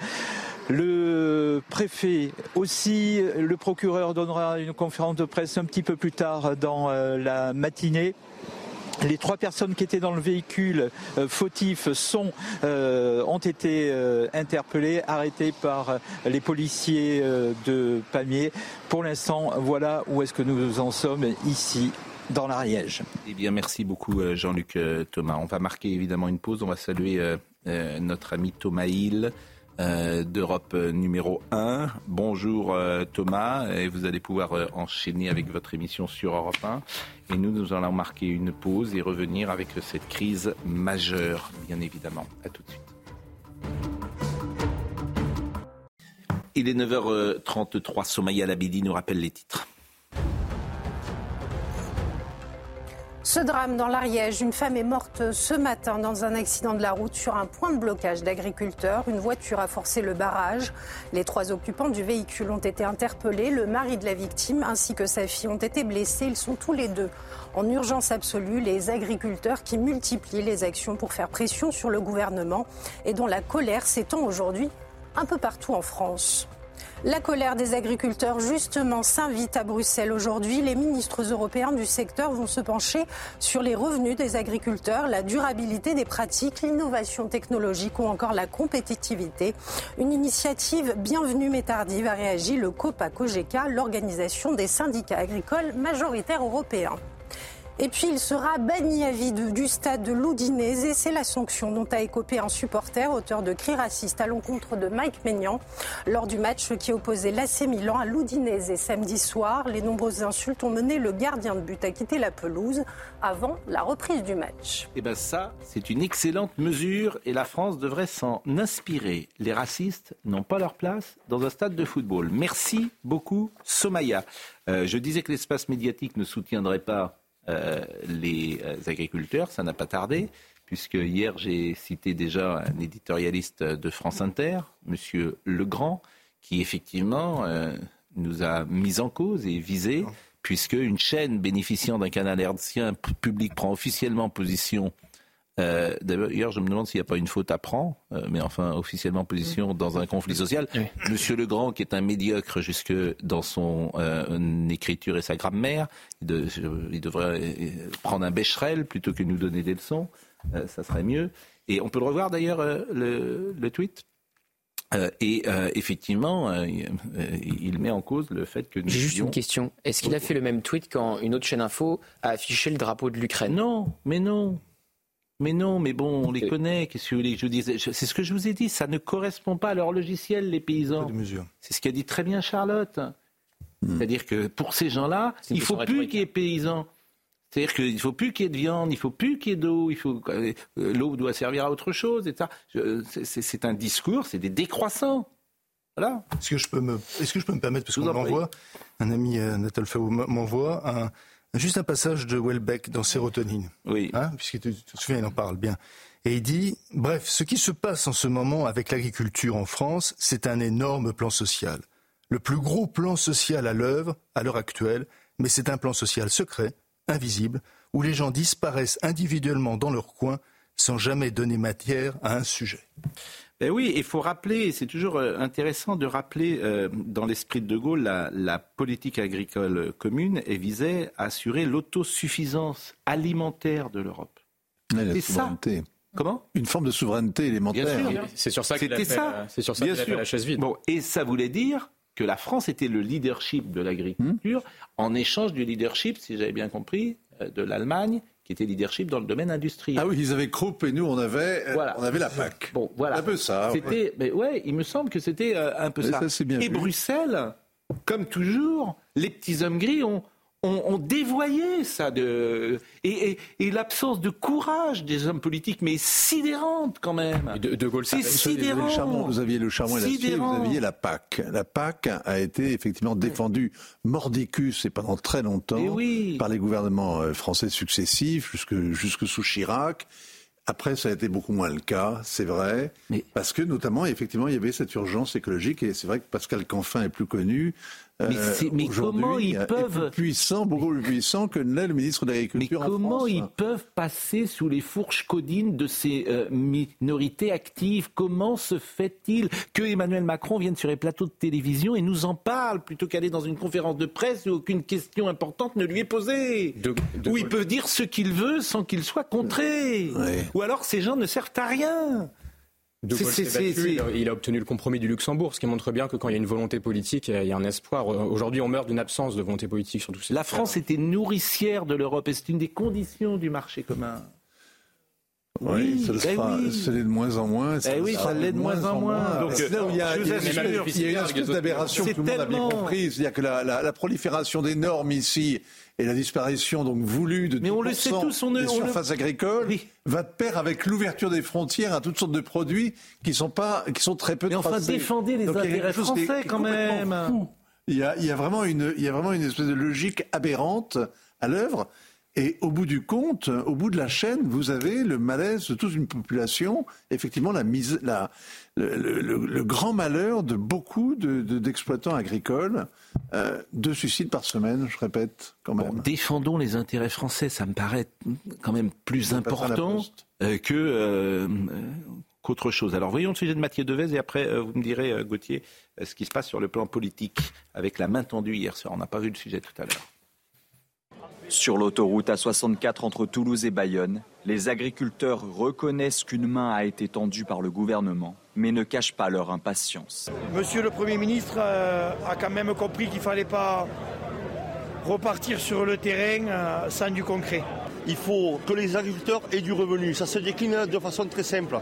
Le préfet aussi, le procureur donnera une conférence de presse un petit peu plus tard dans la matinée. Les trois personnes qui étaient dans le véhicule euh, fautif sont, euh, ont été euh, interpellées, arrêtées par les policiers de Pamiers. Pour l'instant, voilà où est-ce que nous en sommes ici dans l'Ariège. Eh bien, merci beaucoup, Jean-Luc Thomas. On va marquer évidemment une pause. On va saluer notre ami Thomas Hill. Euh, d'Europe euh, numéro 1. Bonjour euh, Thomas, et vous allez pouvoir enchaîner avec votre émission sur Europe 1. Et nous, nous allons marquer une pause et revenir avec cette crise majeure, bien évidemment. À tout de suite. Il est 9h33, Somaya Labidi nous rappelle les titres. Ce drame dans l'Ariège, une femme est morte ce matin dans un accident de la route sur un point de blocage d'agriculteurs. Une voiture a forcé le barrage. Les trois occupants du véhicule ont été interpellés. Le mari de la victime ainsi que sa fille ont été blessés. Ils sont tous les deux en urgence absolue. Les agriculteurs qui multiplient les actions pour faire pression sur le gouvernement et dont la colère s'étend aujourd'hui un peu partout en France. La colère des agriculteurs, justement, s'invite à Bruxelles aujourd'hui. Les ministres européens du secteur vont se pencher sur les revenus des agriculteurs, la durabilité des pratiques, l'innovation technologique ou encore la compétitivité. Une initiative bienvenue mais tardive a réagi le COPA-COGECA, l'organisation des syndicats agricoles majoritaires européens. Et puis il sera banni à vie du stade de Loudinez et c'est la sanction dont a écopé un supporter auteur de cris racistes à l'encontre de Mike Maignan lors du match qui opposait l'AC Milan à Loudinez samedi soir. Les nombreuses insultes ont mené le gardien de but à quitter la pelouse avant la reprise du match. Eh bien ça, c'est une excellente mesure et la France devrait s'en inspirer. Les racistes n'ont pas leur place dans un stade de football. Merci beaucoup, Somaya. Euh, je disais que l'espace médiatique ne soutiendrait pas les euh, agriculteurs, ça n'a pas tardé, puisque hier j'ai cité déjà un éditorialiste de France Inter, Monsieur Legrand, qui effectivement euh, nous a mis en cause et visé, puisque une chaîne bénéficiant d'un canal hertzien public prend officiellement position euh, D'ailleurs, je me demande s'il n'y a pas une faute à prendre, euh, mais enfin, officiellement position dans un conflit social. Monsieur Legrand, qui est un médiocre jusque dans son euh, écriture et sa grammaire, il, il, devrait euh, prendre un bécherel plutôt que nous donner des leçons. Ça serait mieux. Et on peut le revoir d'ailleurs, le, le, tweet? Et effectivement, il met en cause le fait que nous. J'ai juste une question. Est-ce qu'il a fait le même tweet quand une autre chaîne info a affiché le drapeau de l'Ukraine? Non, mais non. Mais non, mais bon, on les connaît. Qu'est-ce que vous voulez que je dise C'est ce que je vous ai dit. Ça ne correspond pas à leur logiciel, les paysans. C'est ce qu'a dit très bien Charlotte. Hmm. C'est-à-dire que pour ces gens-là, il ne faut plus qu'il y ait paysans. C'est-à-dire qu'il ne faut plus qu'il y ait de viande, il ne faut plus qu'il y ait d'eau, il faut euh, l'eau doit servir à autre chose, etc. C'est un discours, c'est des décroissants. Voilà. Est-ce que je peux me, est-ce que je peux me permettre parce qu'on m'envoie, un ami euh, Natal Faou m'envoie un, juste un passage de Welbeck dans Sérotonine. Oui. Hein, puisque tu, te souviens, il en parle bien. Et il dit, bref, ce qui se passe en ce moment avec l'agriculture en France, c'est un énorme plan social. Le plus gros plan social à l'œuvre, à l'heure actuelle, mais c'est un plan social secret invisible, où les gens disparaissent individuellement dans leur coin sans jamais donner matière à un sujet. Ben oui, il faut rappeler, c'est toujours euh, intéressant de rappeler euh, dans l'esprit de De Gaulle, la, politique agricole commune et visait à assurer l'autosuffisance alimentaire de l'Europe. C'est ça. Comment? Une forme de souveraineté élémentaire. C'est sur ça qu'il a, fait, c'est sur ça a fait la chaise vide. Bon, et ça voulait dire que la France était le leadership de l'agriculture hmm. en échange du leadership, si j'avais bien compris, euh, de l'Allemagne qui était leadership dans le domaine industriel. Ah oui, ils avaient Krupp et nous on avait euh, on avait la PAC. Bon, voilà. Un peu ça. C'était mais ouais, il me semble que c'était euh, un peu ça. et Bruxelles, comme toujours, les petits hommes gris ont on, dévoyait ça de et, l'absence de courage des hommes politiques, mais sidérante quand même. De, de Gaulle, c'est sidérant. Vous aviez le charbon et l'acier, vous aviez la PAC. La PAC a été effectivement défendue mordicus et pendant très longtemps par les gouvernements euh, français successifs, jusque jusque sous Chirac. Après, ça a été beaucoup moins le cas, c'est vrai, mais... parce que notamment, effectivement, il y avait cette urgence écologique, et c'est vrai que Pascal Canfin est plus connu, mais, euh, comment ils peuvent plus puissant, beaucoup plus puissant que l'est le ministre de l'Agriculture Mais comment ils peuvent passer sous les fourches codines de ces euh, minorités actives? Comment se fait-il que Emmanuel Macron vienne sur les plateaux de télévision et nous en parle plutôt qu'aller dans une conférence de presse où aucune question importante ne lui est posée? Où il peut dire ce qu'il veut sans qu'il soit contré? Ou alors ces gens ne servent à rien? Il a obtenu le compromis du Luxembourg, ce qui montre bien que quand il y a une volonté politique, il y a un espoir. Aujourd'hui, on meurt d'une absence de volonté politique sur tout La France était nourricière de l'Europe et c'est une des conditions du marché commun. Oui, ça, ben l'est de moins en moins. Ça ben oui, ça l'est de moins en moins. Donc, là où il y a, il y a une espèce d'aberration que tout le monde a bien compris. C'est-à-dire que la, la, la, prolifération des normes ici et la disparition donc voulue de Mais on le sait tous, on des surfaces agricoles va de pair avec l'ouverture des frontières à toutes sortes de produits qui sont pas, qui sont très peu. Mais enfin, défendez les intérêts français quand même. Il y, a, il y a vraiment une, il y a vraiment une espèce de logique aberrante à l'œuvre. Et au bout du compte, au bout de la chaîne, vous avez le malaise de toute une population, effectivement la mise, la, le, le, grand malheur de beaucoup d'exploitants de, agricoles, euh, deux suicides par semaine, je répète quand même. défendons les intérêts français, ça me paraît quand même plus important euh, que euh, qu'autre chose. Alors voyons le sujet de Mathieu Devez et après vous me direz, Gauthier, ce qui se passe sur le plan politique avec la main tendue hier soir. On n'a pas vu le sujet tout à l'heure. Sur l'autoroute A64 entre Toulouse et Bayonne, les agriculteurs reconnaissent qu'une main a été tendue par le gouvernement, mais ne cachent pas leur impatience. Monsieur le Premier ministre euh, a quand même compris qu'il ne fallait pas repartir sur le terrain euh, sans du concret. Il faut que les agriculteurs aient du revenu. Ça se décline de façon très simple.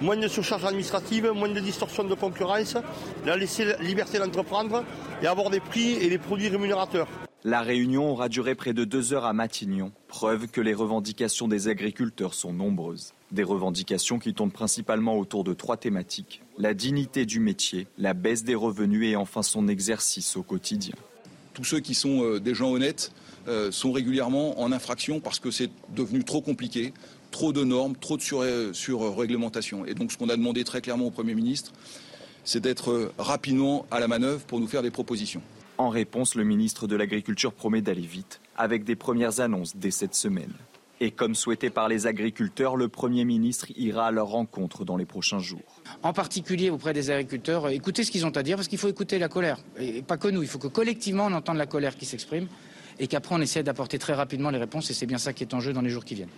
Moins de surcharge administrative, moins de distorsion de concurrence, la laisser liberté d'entreprendre et avoir des prix et des produits rémunérateurs. La réunion aura duré près de deux heures à Matignon, preuve que les revendications des agriculteurs sont nombreuses. Des revendications qui tournent principalement autour de trois thématiques la dignité du métier, la baisse des revenus et enfin son exercice au quotidien. Tous ceux qui sont euh, des gens honnêtes euh, sont régulièrement en infraction parce que c'est devenu trop compliqué trop de normes, trop de sur-réglementation. Et donc ce qu'on a demandé très clairement au Premier ministre, c'est d'être rapidement à la manœuvre pour nous faire des propositions. En réponse, le ministre de l'Agriculture promet d'aller vite, avec des premières annonces dès cette semaine. Et comme souhaité par les agriculteurs, le Premier ministre ira à leur rencontre dans les prochains jours. En particulier auprès des agriculteurs, écoutez ce qu'ils ont à dire, parce qu'il faut écouter la colère. Et pas que nous, il faut que collectivement on entende la colère qui s'exprime et qu'après on essaie d'apporter très rapidement les réponses et c'est bien ça qui est en jeu dans les jours qui viennent.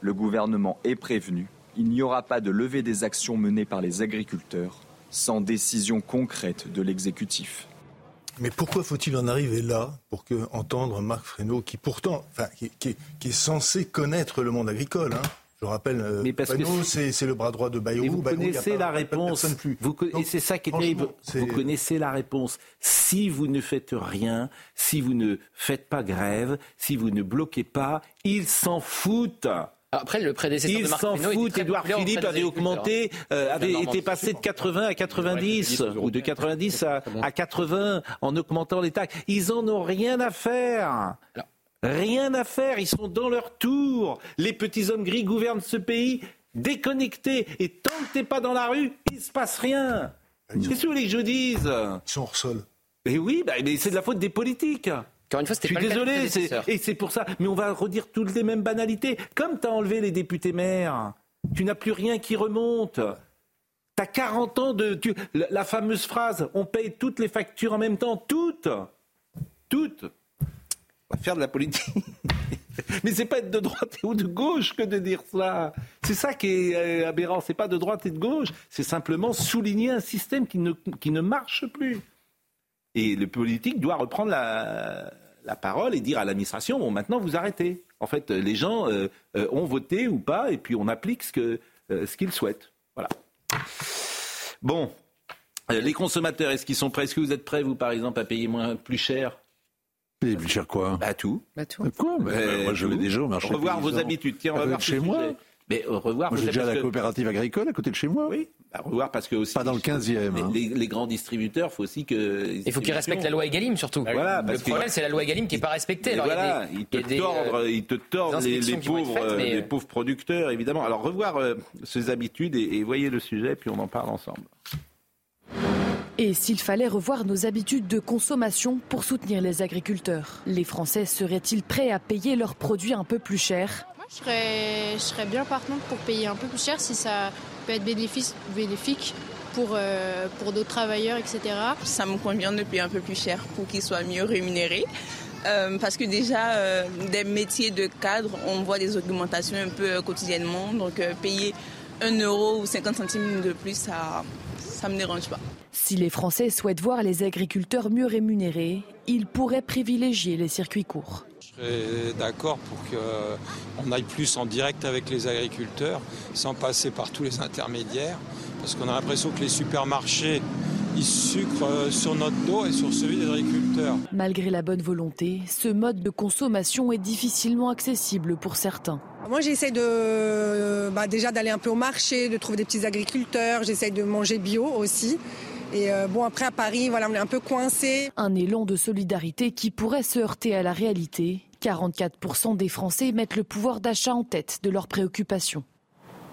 Le gouvernement est prévenu. Il n'y aura pas de levée des actions menées par les agriculteurs sans décision concrète de l'exécutif. Mais pourquoi faut-il en arriver là pour que entendre Marc Fesneau, qui pourtant, enfin, qui, est censé connaître le monde agricole, hein? Je rappelle, euh, mais c'est le bras droit de Bayrou. vous connaissez la réponse. Vous, et c'est ça qui est terrible. Vous connaissez la réponse. Si vous ne faites rien, si vous ne faites pas grève, si vous ne bloquez pas, ils s'en foutent. Après, le prédécesseur de Marc s'en fout. Édouard Philippe avait augmenté, euh, avait été passé de 80 à 90 ou de 90 à, 80 en augmentant les taxes. Ils en ont rien à faire. Rien à faire. Ils sont dans leur tour. Les petits hommes gris gouvernent ce pays déconnectés. Et tant que t'es pas dans la rue, il se passe rien. Qu'est-ce que vous voulez que je dise? Ils sont hors sol. Et oui, bah, mais c'est de la faute des politiques. Encore une fois, c'était désolé, et c'est pour ça. Mais on va redire toutes les mêmes banalités. Comme tu as enlevé les députés maires, tu n'as plus rien qui remonte. Tu as 40 ans de. la, fameuse phrase on paye toutes les factures en même temps. Toutes Toutes On va faire de la politique. *laughs* Mais c'est pas être de droite ou de gauche que de dire ça. C'est ça qui est euh, aberrant. C'est pas de droite et de gauche. C'est simplement souligner un système qui ne, qui ne marche plus. Et le politique doit reprendre la, parole et dire à l'administration, bon, maintenant vous arrêtez. En fait, les gens euh, euh, ont voté ou pas, et puis on applique ce qu'ils euh, ce qu'ils souhaitent. Voilà. Bon, les consommateurs, est-ce qu'ils sont prêts? Est-ce que vous êtes prêts, vous, par exemple, à payer moins, plus cher? Payer plus cher quoi? Bah tout. Bah tout. Quoi? Bah, Moi, je vais déjà au marché. Revoir vos habitudes. Tiens, on va voir chez moi. Mais revoir. Moi, j'ai déjà la coopérative agricole à côté de chez moi. Oui à revoir parce que aussi. Pas dans le 15e. Hein. Les, grands distributeurs, faut aussi que. Il faut qu'ils respectent la loi Egalim surtout. Voilà, le problème, c'est la loi Egalim qui n'est pas respectée. Alors, voilà, ils te tordent, ils te tordent les, pauvres, les pauvres producteurs, évidemment. Alors revoir euh, ces habitudes et, et voyez le sujet, puis on en parle ensemble. Et s'il fallait revoir nos habitudes de consommation pour soutenir les agriculteurs, les Français seraient-ils prêts à payer leurs produits un peu plus cher je serais, je serais bien partante pour payer un peu plus cher si ça peut être bénéfique pour, euh, pour d'autres travailleurs, etc. Ça me convient de payer un peu plus cher pour qu'ils soient mieux rémunérés. Euh, parce que déjà, euh, des métiers de cadre, on voit des augmentations un peu quotidiennement. Donc payer 1 euro ou 50 centimes de plus, ça ne me dérange pas. Si les Français souhaitent voir les agriculteurs mieux rémunérés, ils pourraient privilégier les circuits courts. D'accord pour qu'on aille plus en direct avec les agriculteurs, sans passer par tous les intermédiaires, parce qu'on a l'impression que les supermarchés ils sucrent sur notre dos et sur celui des agriculteurs. Malgré la bonne volonté, ce mode de consommation est difficilement accessible pour certains. Moi, j'essaie de, bah, déjà d'aller un peu au marché, de trouver des petits agriculteurs. J'essaie de manger bio aussi. Et euh, bon, après à Paris, voilà, on est un peu coincé. Un élan de solidarité qui pourrait se heurter à la réalité. 44% des Français mettent le pouvoir d'achat en tête de leurs préoccupations.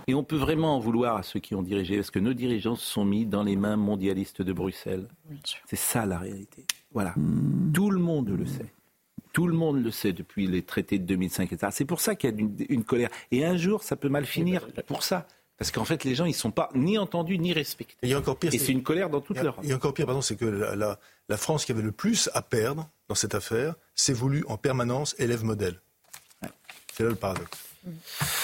Et on peut vraiment en vouloir à ceux qui ont dirigé, parce que nos dirigeants se sont mis dans les mains mondialistes de Bruxelles. C'est ça la réalité. Voilà. Tout le monde le sait. Tout le monde le sait depuis les traités de 2005, etc. C'est pour ça qu'il y a une, une, colère. Et un jour, ça peut mal finir pour ça. Parce qu'en fait, les gens, ils ne sont pas ni entendus ni respectés. Et, encore pire, et c'est une colère dans toute l'Europe. Et encore pire, pardon, c'est que la, la, France qui avait le plus à perdre dans cette affaire s'est voulu en permanence élève modèle. C'est là le paradoxe.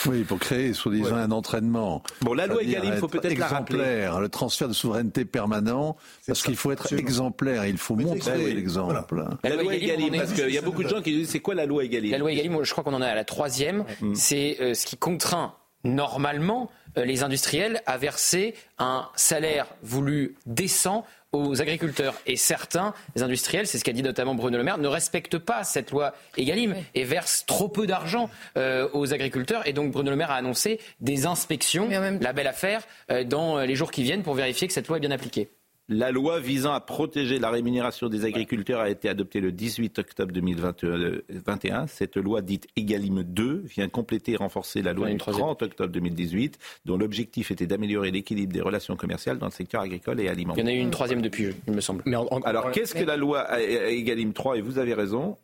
Oui, pour créer, soi-disant, un entraînement. Bon, la loi Egalim, il faut peut-être la rappeler. Le transfert de souveraineté permanent, parce qu'il faut être exemplaire, il faut montrer l'exemple. La, loi Egalim, parce qu'il y a beaucoup de gens qui disent c'est quoi la loi Egalim La loi Egalim, je crois qu'on en est à la troisième. C'est euh, ce qui contraint normalement euh, les industriels à verser un salaire voulu décent aux agriculteurs. Et certains, les industriels, c'est ce qu'a dit notamment Bruno Le Maire, ne respectent pas cette loi Egalim et versent trop peu d'argent euh, aux agriculteurs. Et donc Bruno Le Maire a annoncé des inspections, la belle affaire, euh, dans les jours qui viennent pour vérifier que cette loi est bien appliquée. La loi visant à protéger la rémunération des agriculteurs a été adoptée le 18 octobre 2021. Cette loi dite Egalim 2 vient compléter et renforcer la loi du 30 octobre 2018, dont l'objectif était d'améliorer l'équilibre des relations commerciales dans le secteur agricole et alimentaire. Il y en a eu une troisième depuis, il me semble. Alors, qu'est-ce que la loi Egalim 3 Et vous avez raison.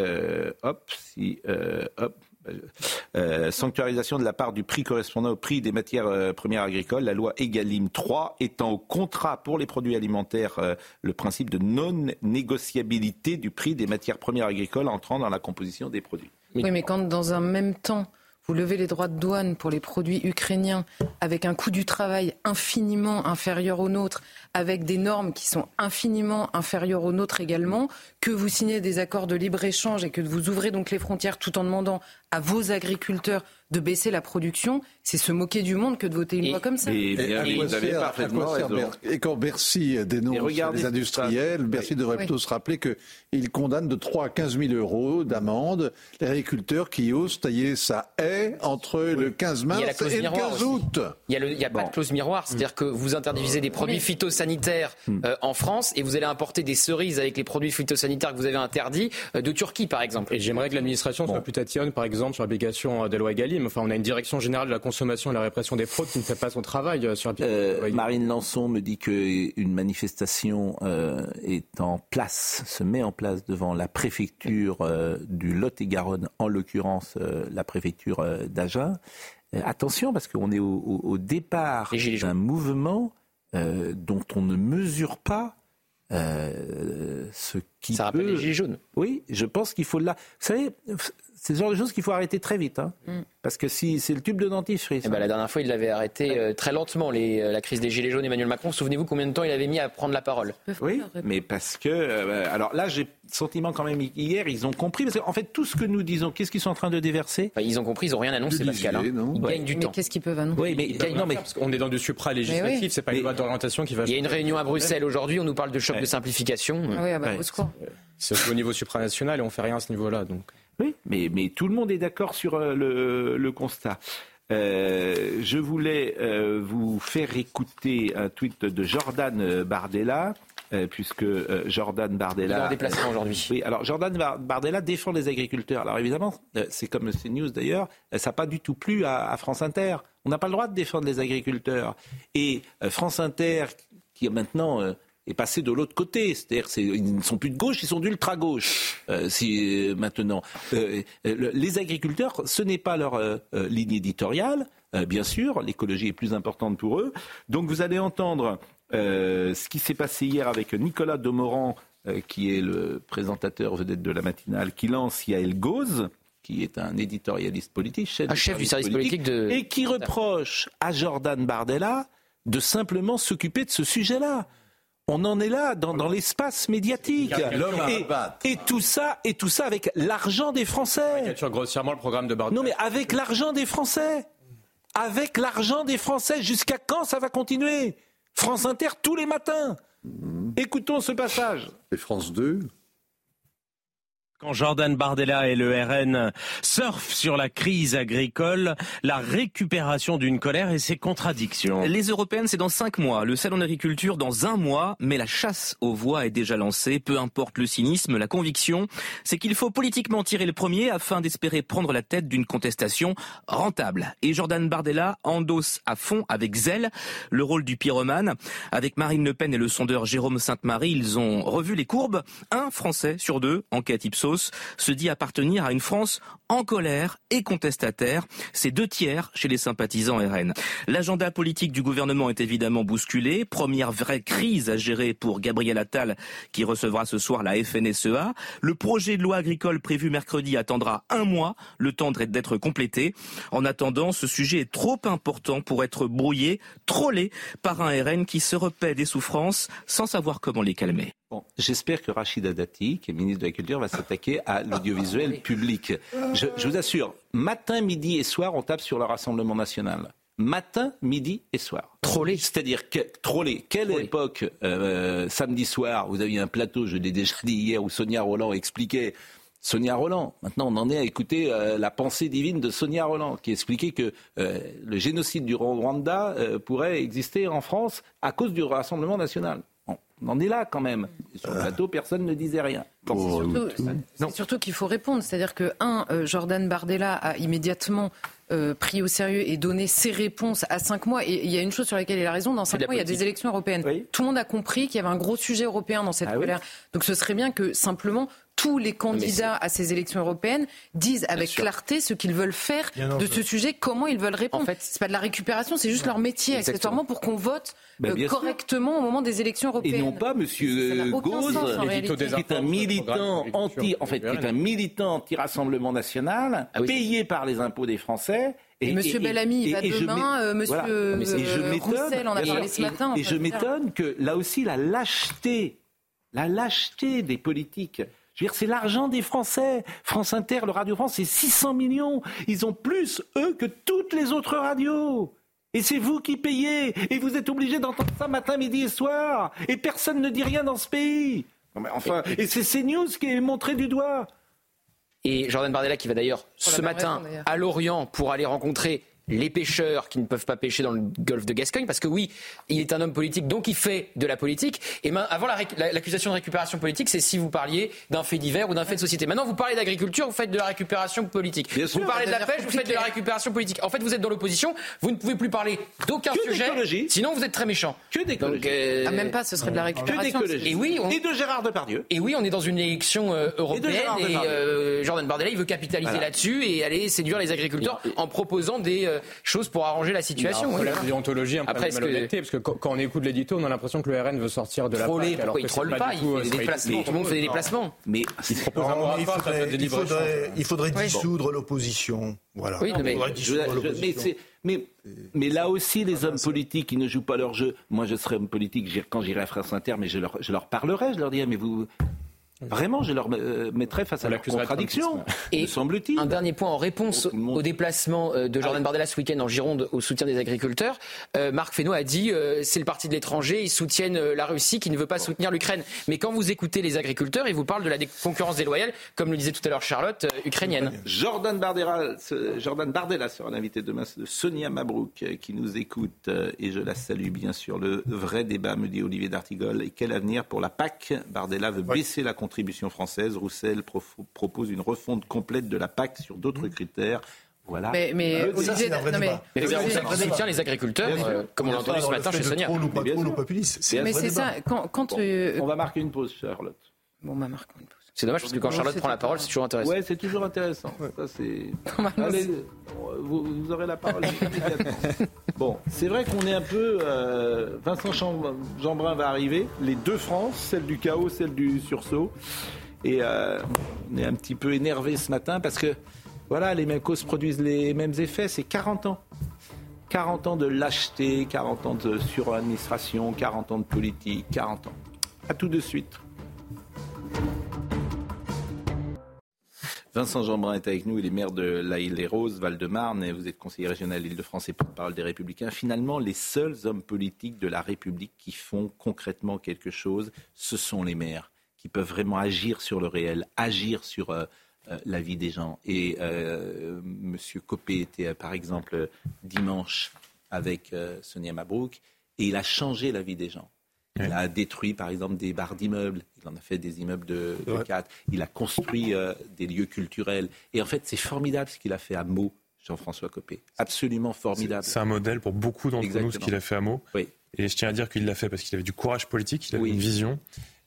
Euh, hop, si, euh, hop, euh, sanctuarisation de la part du prix correspondant au prix des matières euh, premières agricoles. La loi Egalim 3 étant au contrat pour les produits alimentaires euh, le principe de non-négociabilité du prix des matières premières agricoles entrant dans la composition des produits. Oui, mais quand dans un même temps, vous levez les droits de douane pour les produits ukrainiens avec un coût du travail infiniment inférieur au nôtre, avec des normes qui sont infiniment inférieures aux nôtres également, que vous signez des accords de libre-échange et que vous ouvrez donc les frontières tout en demandant à vos agriculteurs de baisser la production, c'est se moquer du monde que de voter une loi comme ça. Et, vous avez parfaitement raison. Et quand Bercy dénonce les industriels, Bercy devrait plutôt se rappeler qu'il condamne de 3 à 15 000 euros d'amende l'agriculteur qui ose tailler sa haie entre le 15 mars et le 15 août. Il n'y a, pas de clause miroir, c'est-à-dire que vous interdisez des produits phytosanitaires Hmm. euh, en France et vous allez importer des cerises avec les produits phytosanitaires que vous avez interdits euh, de Turquie, par exemple. Et j'aimerais que l'administration soit plus tatillonne, par exemple, sur l'application des lois Egalim. Enfin, on a une direction générale de la consommation et de la répression des fraudes qui ne fait pas son travail euh, sur l'application Egalim. Marine Lançon me dit qu'une manifestation euh, est en place, se met en place devant la préfecture euh, du Lot-et-Garonne, en l'occurrence euh, la préfecture euh, d'Agen. Euh, attention, parce qu'on est au, au- au départ d'un mouvement euh, dont on ne mesure pas euh, ce qui Ça rappelle peut... les Gilets jaunes. Oui, je pense qu'il faut là. Vous savez, c'est le genre de choses qu'il faut arrêter très vite. hein. Mm. Parce que si c'est le tube de dentifrice. Eh ben, la dernière fois, il l'avait arrêté euh, très lentement, les, euh, la crise des Gilets jaunes, Emmanuel Macron. Souvenez-vous combien de temps il avait mis à prendre la parole? Oui, mais parce que. euh, alors là, j'ai le sentiment quand même hier, ils ont compris. Parce qu'en fait, tout ce que nous disons, qu'est-ce qu'ils sont en train de déverser? Ils ont compris, ils n'ont rien annoncé, Pascal. hein. Ils gagnent du mais temps. qu'est-ce qu'ils peuvent annoncer? Oui, mais peuvent non, mais parce qu'on est dans du supra-législatif, oui. c'est pas une loi d'orientation qui va. Il y a une réunion à Bruxelles aujourd'hui, on nous parle de choc de simplification. Ah oui, ah bah, Ouais. au secours. C'est au niveau supranational et on fait rien à ce niveau-là. Donc. Oui, mais, mais tout le monde est d'accord sur euh, le, le constat. Euh, je voulais euh, vous faire écouter un tweet de Jordan Bardella. euh, puisque Jordan Bardella. Il est en déplacement aujourd'hui. Oui, alors Jordan Bar- Bardella défend les agriculteurs. Alors évidemment, c'est comme CNews d'ailleurs, ça n'a pas du tout plu à, à France Inter. On n'a pas le droit de défendre les agriculteurs. Et France Inter, qui maintenant est passé de l'autre côté, c'est-à-dire c'est- ils ne sont plus de gauche, ils sont d'ultra-gauche euh, si, euh, maintenant. Euh, le- les agriculteurs, ce n'est pas leur ligne éditoriale. Bien sûr, l'écologie est plus importante pour eux. Donc vous allez entendre ce qui s'est passé hier avec Nicolas Demorand, euh, qui est le présentateur vedette de la matinale, qui lance Yael Gauze, qui est un éditorialiste politique, chef, Un chef du service politique de- et qui reproche à Jordan Bardella de simplement s'occuper de ce sujet-là. On en est là dans, dans l'espace médiatique. Et, tout ça, et tout ça avec l'argent des Français. Grossièrement le programme de Bardella. Non, mais avec l'argent des Français. Avec l'argent des Français. Jusqu'à quand ça va continuer? France Inter tous les matins. Écoutons ce passage. Et France 2 Quand Jordan Bardella et le RN surfent sur la crise agricole, la récupération d'une colère et ses contradictions. Les européennes, c'est dans cinq mois. Le salon d'agriculture dans un mois, mais la chasse aux voix est déjà lancée. Peu importe le cynisme, la conviction, c'est qu'il faut politiquement tirer le premier afin d'espérer prendre la tête d'une contestation rentable. Et Jordan Bardella endosse à fond, avec zèle, le rôle du pyromane. Avec Marine Le Pen et le sondeur Jérôme Sainte-Marie, ils ont revu les courbes. Un Français sur deux, enquête Ipsos, se dit appartenir à une France en colère et contestataire. C'est deux tiers chez les sympathisants RN. L'agenda politique du gouvernement est évidemment bousculé. Première vraie crise à gérer pour Gabriel Attal qui recevra ce soir la FNSEA. Le projet de loi agricole prévu mercredi attendra un mois, le temps d'être complété. En attendant, ce sujet est trop important pour être brouillé, trollé par un RN qui se repaît des souffrances sans savoir comment les calmer. Bon, j'espère que Rachida Dati, qui est ministre de la Culture, va s'attaquer à l'audiovisuel public. Je, je vous assure, matin, midi et soir, on tape sur le Rassemblement national. Matin, midi et soir. Troller. C'est-à-dire que troller. Quelle époque, euh, samedi soir, vous aviez un plateau, je l'ai déjà dit hier, où Sonia Roland expliquait. Sonia Roland. Maintenant, on en est à écouter euh, la pensée divine de Sonia Roland, qui expliquait que euh, le génocide du Rwanda euh, pourrait exister en France à cause du Rassemblement national. Bon. On en est là quand même. Sur le plateau, personne ne disait rien. Surtout- C'est surtout qu'il faut répondre. C'est-à-dire que, un, euh, Jordan Bardella a immédiatement euh, pris au sérieux et donné ses réponses à cinq mois. Et il y a une chose sur laquelle il a raison. Dans cinq mois, il y a des élections européennes. Tout le monde a compris qu'il y avait un gros sujet européen dans cette Ah oui. colère. Donc ce serait bien que simplement tous les candidats à ces élections européennes disent avec clarté ce qu'ils veulent faire Bien de ce sujet, comment ils veulent répondre. En fait, c'est pas de la récupération, c'est juste leur métier, Exactement. accessoirement, pour qu'on vote Ben, euh, sûr. correctement au moment des élections Et européennes. non pas Monsieur euh, Gauze, qui est un militant anti, en fait, qui est un militant anti-rassemblement national, payé par les impôts des Français. Et Monsieur Bellamy, il va je demain, euh, Monsieur, Et je euh, Roussel en a parlé ce et- matin, Et, je m'étonne que là aussi la lâcheté, la lâcheté des politiques. Je veux dire, c'est l'argent des Français. France Inter, le Radio France, c'est 600 millions. Ils ont plus, eux, que toutes les autres radios. Et c'est vous qui payez. Et vous êtes obligés d'entendre ça matin, midi et soir. Et personne ne dit rien dans ce pays. Non, mais enfin, et c'est CNews qui est montré du doigt. Et Jordan Bardella qui va d'ailleurs ce matin raison, à Lorient pour aller rencontrer les pêcheurs qui ne peuvent pas pêcher dans le golfe de Gascogne, parce que oui, il est un homme politique, donc il fait de la politique. Et main- avant la récu- la- l'accusation de récupération politique, c'est si vous parliez d'un fait divers ou d'un fait de société. Maintenant, vous parlez d'agriculture, vous faites de la récupération politique. vous sûr. parlez de la pêche, vous faites de la récupération politique. En fait, vous êtes dans l'opposition, vous ne pouvez plus parler d'aucun Que sujet, d'écologie. sinon vous êtes très méchant. Que d'écologie. Euh, Ah, même pas, ce serait de la récupération. Que d'écologie. Et oui, on- Et de Gérard Depardieu. et oui, on est dans une élection euh, européenne Gérard et, Depardieu. euh, Jordan Bardella, il veut capitaliser Voilà. là-dessus et aller séduire les agriculteurs en proposant des euh, choses pour arranger la situation. Il y a un oui. déontologie, un Après, est-ce que- malhonnêteté, parce que quand, on écoute l'édito, on a l'impression que le RN veut sortir de la Troller, PAC, alors pourquoi il c'est trolle pas Il fait euh, des déplacements, tout. le monde fait des déplacements. Mais Il propose un Non, il faudrait, dissoudre l'opposition. Voilà. Oui, mais- Je- je- mais, là aussi, les hommes politiques, ils ne jouent pas leur jeu. Moi, je serais homme politique quand j'irai à France Inter, mais je leur, je leur parlerai, je leur dirai, mais vous. Vraiment, je leur euh, mettrai face à On leurs l'accuserait de contradictions. trumpisme. Et me semble-t-il. Un dernier point en réponse au déplacement euh, de Jordan Bardella ce week-end en Gironde au soutien des agriculteurs. Euh, Marc Fesneau a dit euh, c'est le parti de l'étranger, ils soutiennent euh, la Russie qui ne veut pas soutenir l'Ukraine. Mais quand vous écoutez les agriculteurs, ils vous parlent de la concurrence déloyale, comme le disait tout à l'heure Charlotte, euh, ukrainienne. Jordan Bardella, ce- Jordan Bardella sera l'invité demain de Sonia Mabrouk qui nous écoute et je la salue bien sûr. Le vrai débat, me dit Olivier d'Artigol. Et quel avenir pour la PAC Bardella veut baisser la contribution française. Roussel propose une refonte complète de la PAC sur d'autres critères. Voilà. Mais, mais un vrai non, mais-. Mais soutient les agriculteurs, euh, comme on l'a entendu ce matin le chez Sonia. pas populiste. Un mais c'est ça. Quand, quand euh, On va marquer une pause, Charlotte. bon, bah, Marc, une pause. C'est dommage parce que quand Charlotte prend la parole, c'est toujours intéressant. Ouais, c'est toujours intéressant. Ça, c'est... *laughs* Allez, vous, vous aurez la parole immédiatement. *laughs* Bon, c'est vrai qu'on est un peu. euh, Vincent Jeanbrun va arriver. Les deux France, celle du chaos, celle du sursaut. Et euh, on est un petit peu énervé ce matin parce que, voilà, les mêmes causes produisent les mêmes effets. C'est 40 ans. 40 ans de lâcheté, 40 ans de suradministration, 40 ans de politique, 40 ans. À tout de suite. Vincent Jeanbrun est avec nous, il est maire de la Île-les-Roses, Val-de-Marne, et vous êtes conseiller régional Île-de-France et porte-parole des Républicains. Finalement, les seuls hommes politiques de la République qui font concrètement quelque chose, ce sont les maires, qui peuvent vraiment agir sur le réel, agir sur euh, euh, la vie des gens. Et euh, Monsieur Copé était, par exemple, dimanche avec Sonia Mabrouk, et il a changé la vie des gens. Il a détruit, par exemple, des barres d'immeubles. Il en a fait des immeubles de, de Ouais. 4. Il a construit euh, des lieux culturels. Et en fait, c'est formidable ce qu'il a fait à Meaux, Jean-François Copé. Absolument formidable. C'est un modèle pour beaucoup d'entre nous, ce qu'il a fait à Meaux. Oui. Et je tiens à dire qu'il l'a fait parce qu'il avait du courage politique, il avait une vision,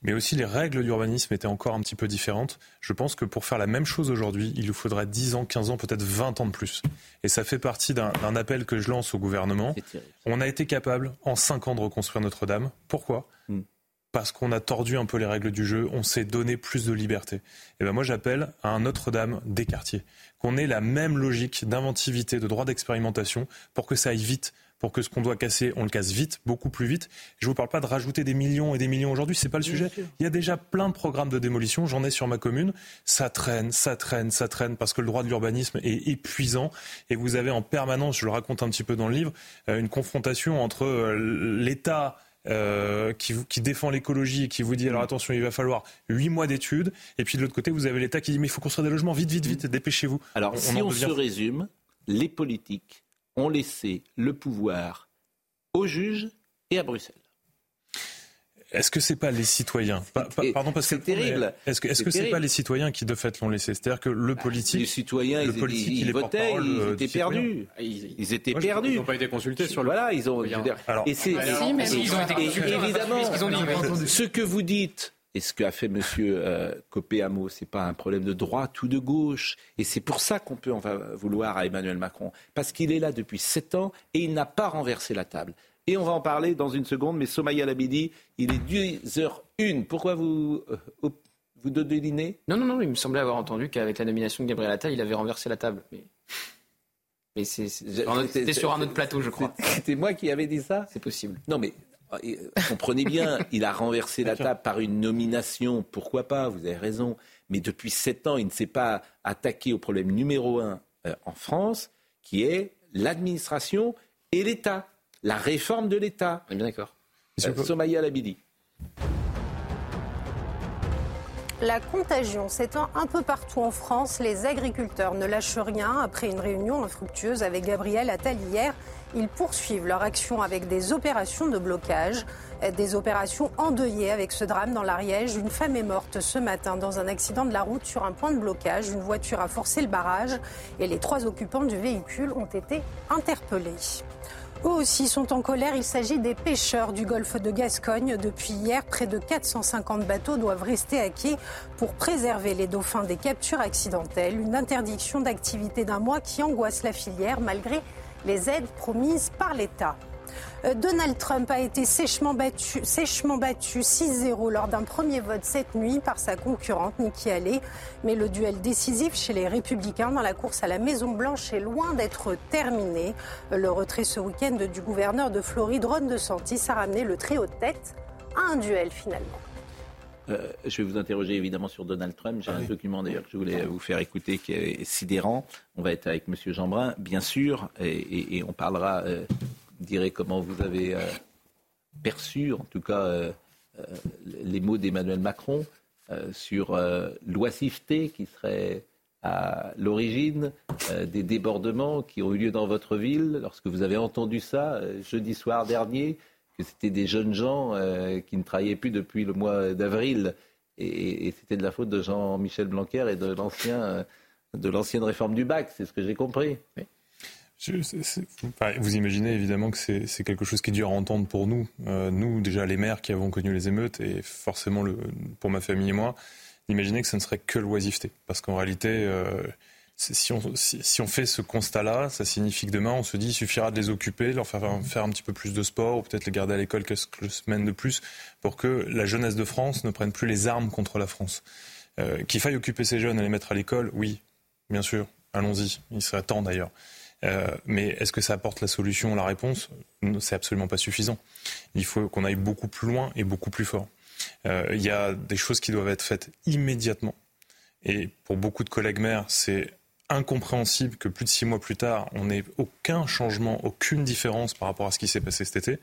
mais aussi les règles d'urbanisme étaient encore un petit peu différentes. Je pense que pour faire la même chose aujourd'hui, il nous faudrait 10 ans, 15 ans, peut-être 20 ans de plus. Et ça fait partie d'un appel que je lance au gouvernement. On a été capable, en 5 ans, de reconstruire Notre-Dame. Pourquoi? Hmm. parce qu'on a tordu un peu les règles du jeu, on s'est donné plus de liberté. Et ben moi j'appelle à un Notre-Dame des quartiers, qu'on ait la même logique d'inventivité, de droit d'expérimentation, pour que ça aille vite, pour que ce qu'on doit casser, on le casse vite, beaucoup plus vite. Je vous parle pas de rajouter des millions et des millions aujourd'hui, c'est pas le sujet. Il y a déjà plein de programmes de démolition, j'en ai sur ma commune, ça traîne, ça traîne, ça traîne, parce que le droit de l'urbanisme est épuisant, et vous avez en permanence, je le raconte un petit peu dans le livre, euh, une confrontation entre euh, l'État euh, qui, vous- qui défend l'écologie et qui vous dit alors attention il va falloir huit mois d'études et puis de l'autre côté vous avez l'État qui dit mais il faut construire des logements vite vite vite dépêchez-vous. Alors, On- si on devient se fou. résume, les politiques ont laissé le pouvoir aux juges et à Bruxelles. est-ce que c'est pas les citoyens? Pa- pa- Pardon, parce que c'est terrible. Est-ce que est-ce C'est que c'est terrible. pas les citoyens qui de fait l'ont laissé? C'est-à-dire que le politique, Les citoyens, le ils, politique, ils, votaient, ils euh, étaient perdus. Ils, étaient Moi, perdus. Ils n'ont pas été consultés sur le. Voilà, ils ont. je veux dire, Alors- et c'est Ah, et- si, mais et- ils ont été et- consultés. évidemment, Ce qu'ils ont dit, mais- ce que vous dites. Et ce qu'a fait Monsieur euh, Copé-Amo, c'est pas un problème de droite ou de gauche. Et c'est pour ça qu'on peut en vouloir à Emmanuel Macron. Parce qu'il est là depuis sept ans et il n'a pas renversé la table. Et on va en parler dans une seconde, mais Somaya Labidi, il est 10h01. Pourquoi vous, euh, vous donnez Non, non, non, il me semblait avoir entendu qu'avec la nomination de Gabriel Attal, il avait renversé la table. Mais, c'était sur un autre plateau, je crois. C'était moi qui avais dit ça? C'est possible. Non, mais comprenez bien, il a renversé la table par une nomination. Pourquoi pas Vous avez raison. Mais depuis sept ans, il ne s'est pas attaqué au problème numéro un euh, en France, qui est l'administration et l'État, la réforme de l'État. On est bien d'accord. Euh, Somaya Labidi. La contagion s'étend un peu partout en France. Les agriculteurs ne lâchent rien. Après une réunion infructueuse avec Gabriel Attal ils poursuivent leur action avec des opérations de blocage. Des opérations endeuillées avec ce drame dans l'Ariège. Une femme est morte ce matin dans un accident de la route sur un point de blocage. Une voiture a forcé le barrage et les trois occupants du véhicule ont été interpellés. Eux aussi sont en colère. Il s'agit des pêcheurs du golfe de Gascogne. Depuis hier, près de 450 bateaux doivent rester à quai pour préserver les dauphins des captures accidentelles. Une interdiction d'activité d'un mois qui angoisse la filière malgré les aides promises par l'État. Euh, Donald Trump a été sèchement battu, sèchement battu 6-0 lors d'un premier vote cette nuit par sa concurrente Nikki Haley. Mais le duel décisif chez les républicains dans la course à la Maison-Blanche est loin d'être terminé. Le retrait ce week-end du gouverneur de Floride, Ron DeSantis, a ramené le trio de tête à un duel finalement. Euh, je vais vous interroger évidemment sur Donald Trump. J'ai un document d'ailleurs que je voulais vous faire écouter qui est sidérant. On va être avec M. Jeanbrun, bien sûr, et, et- et on parlera, euh, je dirais, comment vous avez euh, perçu, en tout cas, euh, euh, les mots d'Emmanuel Macron sur l'oisiveté qui serait à l'origine des débordements qui ont eu lieu dans votre ville. Lorsque vous avez entendu ça jeudi soir dernier, que c'était des jeunes gens qui ne travaillaient plus depuis le mois d'avril, et, c'était de la faute de Jean-Michel Blanquer et de l'ancien, de l'ancienne réforme du bac, c'est ce que j'ai compris. Vous imaginez évidemment que c'est quelque chose qui est dur à entendre pour nous, Euh, nous déjà les maires qui avons connu les émeutes et forcément pour ma famille et moi, imaginez que ce ne serait que l'oisiveté, parce qu'en réalité, euh, si, on, fait ce constat-là, ça signifie que demain on se dit il suffira de les occuper, leur faire faire un petit peu plus de sport ou peut-être les garder à l'école quelques semaines de plus pour que la jeunesse de France ne prenne plus les armes contre la France. Euh, Qu'il faille occuper ces jeunes et les mettre à l'école, oui, bien sûr, allons-y, il serait temps d'ailleurs. Euh, mais est-ce que ça apporte la solution, la réponse? C'est absolument pas suffisant. Il faut qu'on aille beaucoup plus loin et beaucoup plus fort. Euh, Il y a des choses qui doivent être faites immédiatement. Et pour beaucoup de collègues maires, c'est incompréhensible que plus de six mois plus tard, on n'ait aucun changement, aucune différence par rapport à ce qui s'est passé cet été.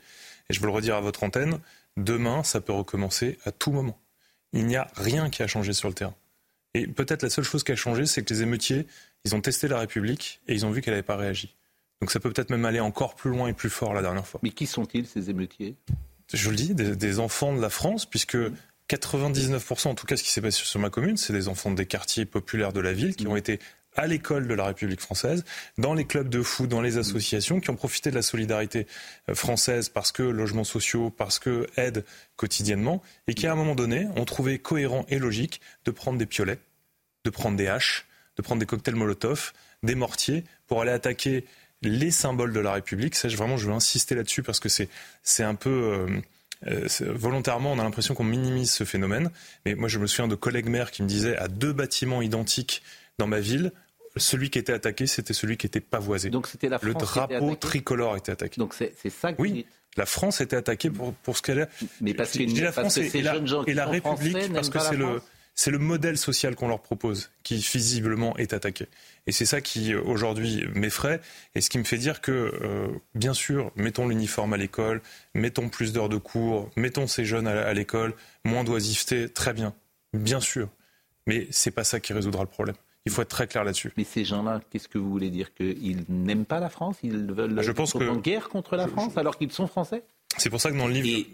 Et je veux le redire à votre antenne, demain, ça peut recommencer à tout moment. Il n'y a rien qui a changé sur le terrain. Et peut-être la seule chose qui a changé, c'est que les émeutiers, ils ont testé la République et ils ont vu qu'elle n'avait pas réagi. Donc ça peut peut-être même aller encore plus loin et plus fort la dernière fois. Mais qui sont-ils, ces émeutiers? Je le dis, des, des enfants de la France, puisque 99%, en tout cas ce qui s'est passé sur ma commune, c'est des enfants des quartiers populaires de la ville qui ont été à l'école de la République française, dans les clubs de foot, dans les associations, qui ont profité de la solidarité euh, française parce que logements sociaux, parce que aide quotidiennement, et qui à un moment donné ont trouvé cohérent et logique de prendre des piolets, de prendre des haches, de prendre des cocktails Molotov, des mortiers, pour aller attaquer les symboles de la République. Ça, je- vraiment, je veux insister là-dessus parce que c'est c'est un peu euh, euh, volontairement, on a l'impression qu'on minimise ce phénomène. Mais moi, je me souviens de collègues maires qui me disaient à deux bâtiments identiques dans ma ville, celui qui était attaqué, c'était celui qui était pavoisé. Donc c'était la Le France était drapeau attaquée tricolore était attaqué. Donc c'est c'est ça que vous Oui, dites la France était attaquée pour, pour ce qu'elle est. Mais parce que- la France et- la, jeunes gens qui et la sont République français parce que c'est le c'est le modèle social qu'on leur propose qui visiblement est attaqué. Et c'est ça qui aujourd'hui m'effraie et ce qui me fait dire que euh, bien sûr, mettons l'uniforme à l'école, mettons plus d'heures de cours, mettons ces jeunes à, à l'école, moins d'oisiveté, très bien, bien sûr. Mais c'est pas ça qui résoudra le problème. Il faut être très clair là-dessus. Mais ces gens-là, qu'est-ce que vous voulez dire Qu'ils n'aiment pas la France? Ils veulent je pense que- en guerre contre la France alors qu'ils sont français? C'est pour ça que dans le livre,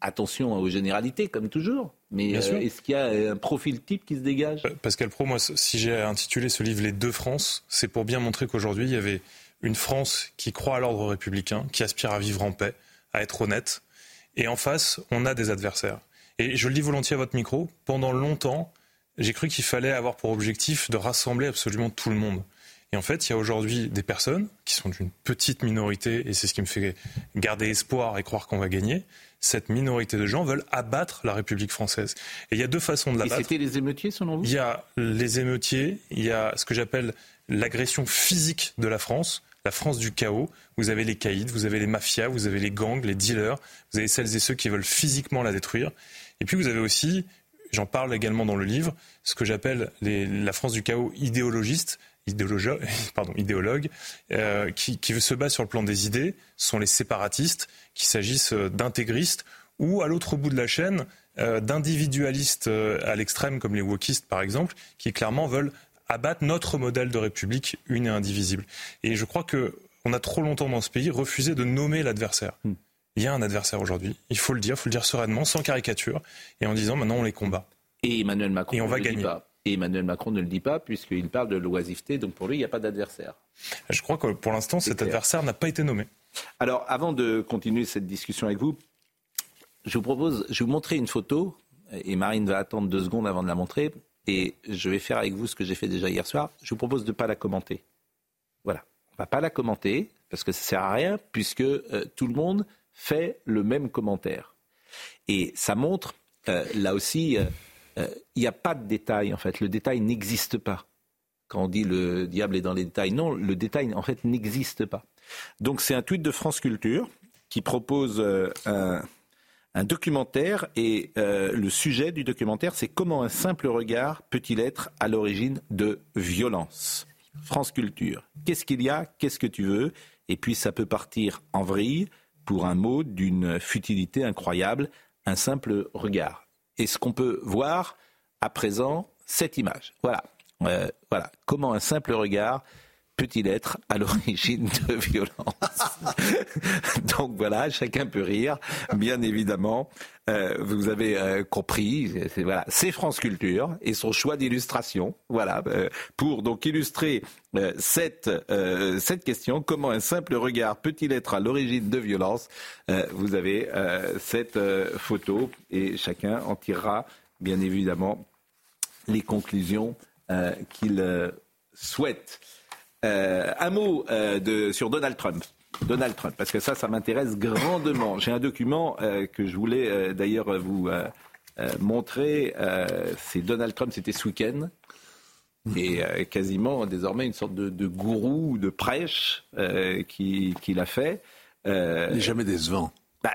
Attention aux généralités, comme toujours. Mais euh, est-ce qu'il y a un profil type qui se dégage? Pascal Pro, moi, si j'ai intitulé ce livre Les deux France, c'est pour bien montrer qu'aujourd'hui, il y avait une France qui croit à l'ordre républicain, qui aspire à vivre en paix, à être honnête. Et en face, on a des adversaires. Et je le dis volontiers à votre micro, pendant longtemps, j'ai cru qu'il fallait avoir pour objectif de rassembler absolument tout le monde. Et en fait, il y a aujourd'hui des personnes qui sont d'une petite minorité, et c'est ce qui me fait garder espoir et croire qu'on va gagner. Cette minorité de gens veulent abattre la République française. Et il y a deux façons de Et l'abattre. c'était les émeutiers, selon vous? Il y a les émeutiers, il y a ce que j'appelle l'agression physique de la France, la France du chaos. Vous avez les caïds, vous avez les mafias, vous avez les gangs, les dealers, vous avez celles et ceux qui veulent physiquement la détruire. Et puis vous avez aussi, j'en parle également dans le livre, ce que j'appelle la France du chaos idéologiste, idéologue, *laughs* pardon, idéologue euh, qui, qui se bat sur le plan des idées, sont les séparatistes, qu'il s'agisse euh, d'intégristes ou à l'autre bout de la chaîne euh, d'individualistes euh, à l'extrême comme les wokistes par exemple, qui clairement veulent abattre notre modèle de république une et indivisible. Et je crois que on a trop longtemps dans ce pays refusé de nommer l'adversaire. Il y a un adversaire aujourd'hui, il faut le dire, il faut le dire sereinement, sans caricature, et en disant maintenant on les combat. Et Emmanuel Macron Et on ne va le dit gagner. pas. Et Emmanuel Macron ne le dit pas puisqu'il parle de l'oisiveté, donc pour lui, il n'y a pas d'adversaire. Je crois que pour l'instant cet clair. adversaire n'a pas été nommé. Alors, avant de continuer cette discussion avec vous, je vous propose, je vais vous montrer une photo, et Marine va attendre deux secondes avant de la montrer, et je vais faire avec vous ce que j'ai fait déjà hier soir. Je vous propose de ne pas la commenter. Voilà. On ne va pas la commenter, parce que ça ne sert à rien, puisque euh, tout le monde fait le même commentaire. Et ça montre, euh, là aussi, euh, euh, il n'y a pas de détail, en fait. Le détail n'existe pas. Quand on dit le diable est dans les détails, non, le détail, en fait, n'existe pas. Donc c'est un tweet de France Culture qui propose euh, un, documentaire et euh, le sujet du documentaire c'est comment un simple regard peut-il être à l'origine de violence. France Culture. Qu'est-ce qu'il y a Qu'est-ce que tu veux? Et puis ça peut partir en vrille pour un mot d'une futilité incroyable, un simple regard. Et ce qu'on peut voir à présent, cette image. Voilà. Euh, voilà. Comment un simple regard peut-il être à l'origine de *laughs* violence Donc voilà, chacun peut rire, bien évidemment. Euh, vous avez euh, compris, c'est voilà, France Culture et son choix d'illustration, voilà, euh, pour donc illustrer cette cette question comment un simple regard peut-il être à l'origine de violence Euh, Vous avez cette photo et chacun en tirera bien évidemment les conclusions qu'il souhaite. Euh, un mot euh, de, sur Donald Trump. Donald Trump, parce que ça, ça m'intéresse grandement. J'ai un document euh, que je voulais d'ailleurs vous montrer. C'est Donald Trump, c'était ce week-end. Et quasiment désormais une sorte de, de gourou ou de prêche euh, qui- qu'il a fait. Il n'est jamais décevant. bah,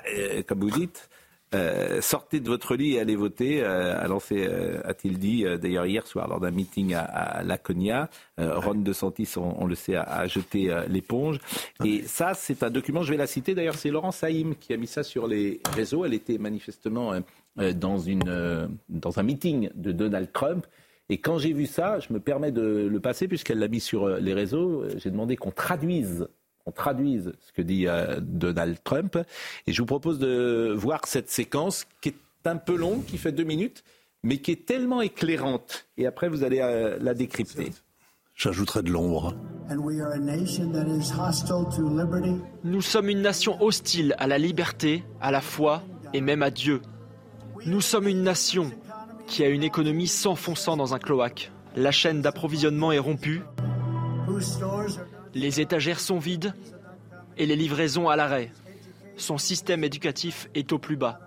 comme vous dites, euh, sortez de votre lit et allez voter, euh, a lancé, euh, a-t-il dit euh, d'ailleurs hier soir lors d'un meeting à, à Laconia. Euh, Ron DeSantis, on, on le sait, a, a jeté l'éponge. Et ça, c'est un document, je vais la citer d'ailleurs, c'est Laurence Saïm qui a mis ça sur les réseaux. Elle était manifestement dans, une, euh, dans un meeting de Donald Trump. Et quand j'ai vu ça, je me permets de le passer puisqu'elle l'a mis sur les réseaux. J'ai demandé qu'on traduise, qu'on traduise ce que dit euh, Donald Trump. Et je vous propose de voir cette séquence qui est un peu longue, qui fait deux minutes, mais qui est tellement éclairante. Et après, vous allez euh, la décrypter. J'ajouterai de l'ombre. Nous sommes une nation hostile à la liberté, à la foi et même à Dieu. Nous sommes une nation qui a une économie s'enfonçant dans un cloaque. La chaîne d'approvisionnement est rompue, les étagères sont vides et les livraisons à l'arrêt. Son système éducatif est au plus bas.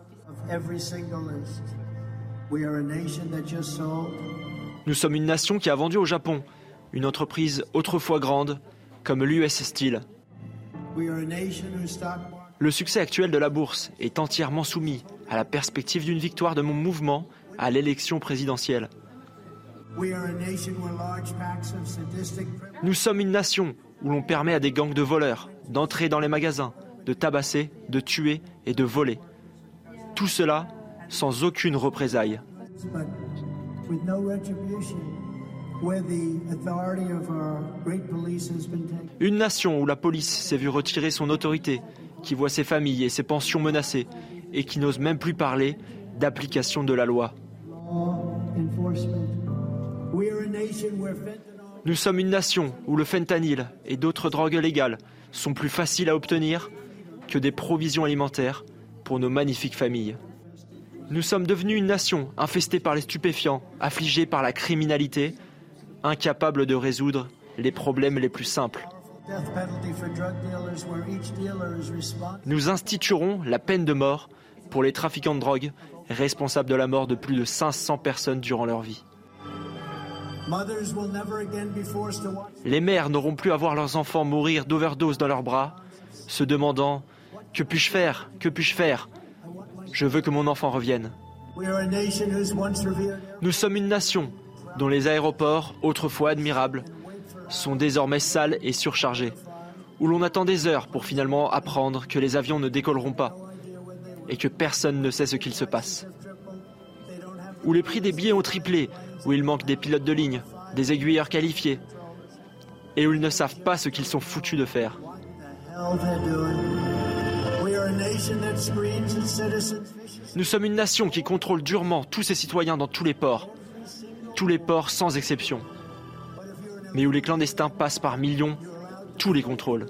Nous sommes une nation qui a vendu au Japon une entreprise autrefois grande comme l'US Steel. Le succès actuel de la bourse est entièrement soumis à la perspective d'une victoire de mon mouvement à l'élection présidentielle. Nous sommes une nation où l'on permet à des gangs de voleurs d'entrer dans les magasins, de tabasser, de tuer et de voler. Tout cela sans aucune représaille. Une nation où la police s'est vue retirer son autorité, qui voit ses familles et ses pensions menacées, et qui n'osent même plus parler d'application de la loi. Nous sommes une nation où le fentanyl et d'autres drogues légales sont plus faciles à obtenir que des provisions alimentaires pour nos magnifiques familles. Nous sommes devenus une nation infestée par les stupéfiants, affligée par la criminalité, incapable de résoudre les problèmes les plus simples. Nous instituerons la peine de mort pour les trafiquants de drogue responsables de la mort de plus de 500 personnes durant leur vie. Les mères n'auront plus à voir leurs enfants mourir d'overdose dans leurs bras, se demandant Que puis-je faire Que puis-je faire? Je veux que mon enfant revienne. Nous sommes une nation dont les aéroports, autrefois admirables, sont désormais sales et surchargés, où l'on attend des heures pour finalement apprendre que les avions ne décolleront pas et que personne ne sait ce qu'il se passe. Où les prix des billets ont triplé, où il manque des pilotes de ligne, des aiguilleurs qualifiés, et où ils ne savent pas ce qu'ils sont foutus de faire. Nous sommes une nation qui contrôle durement tous ses citoyens dans tous les ports, tous les ports sans exception, mais où les clandestins passent par millions tous les contrôles.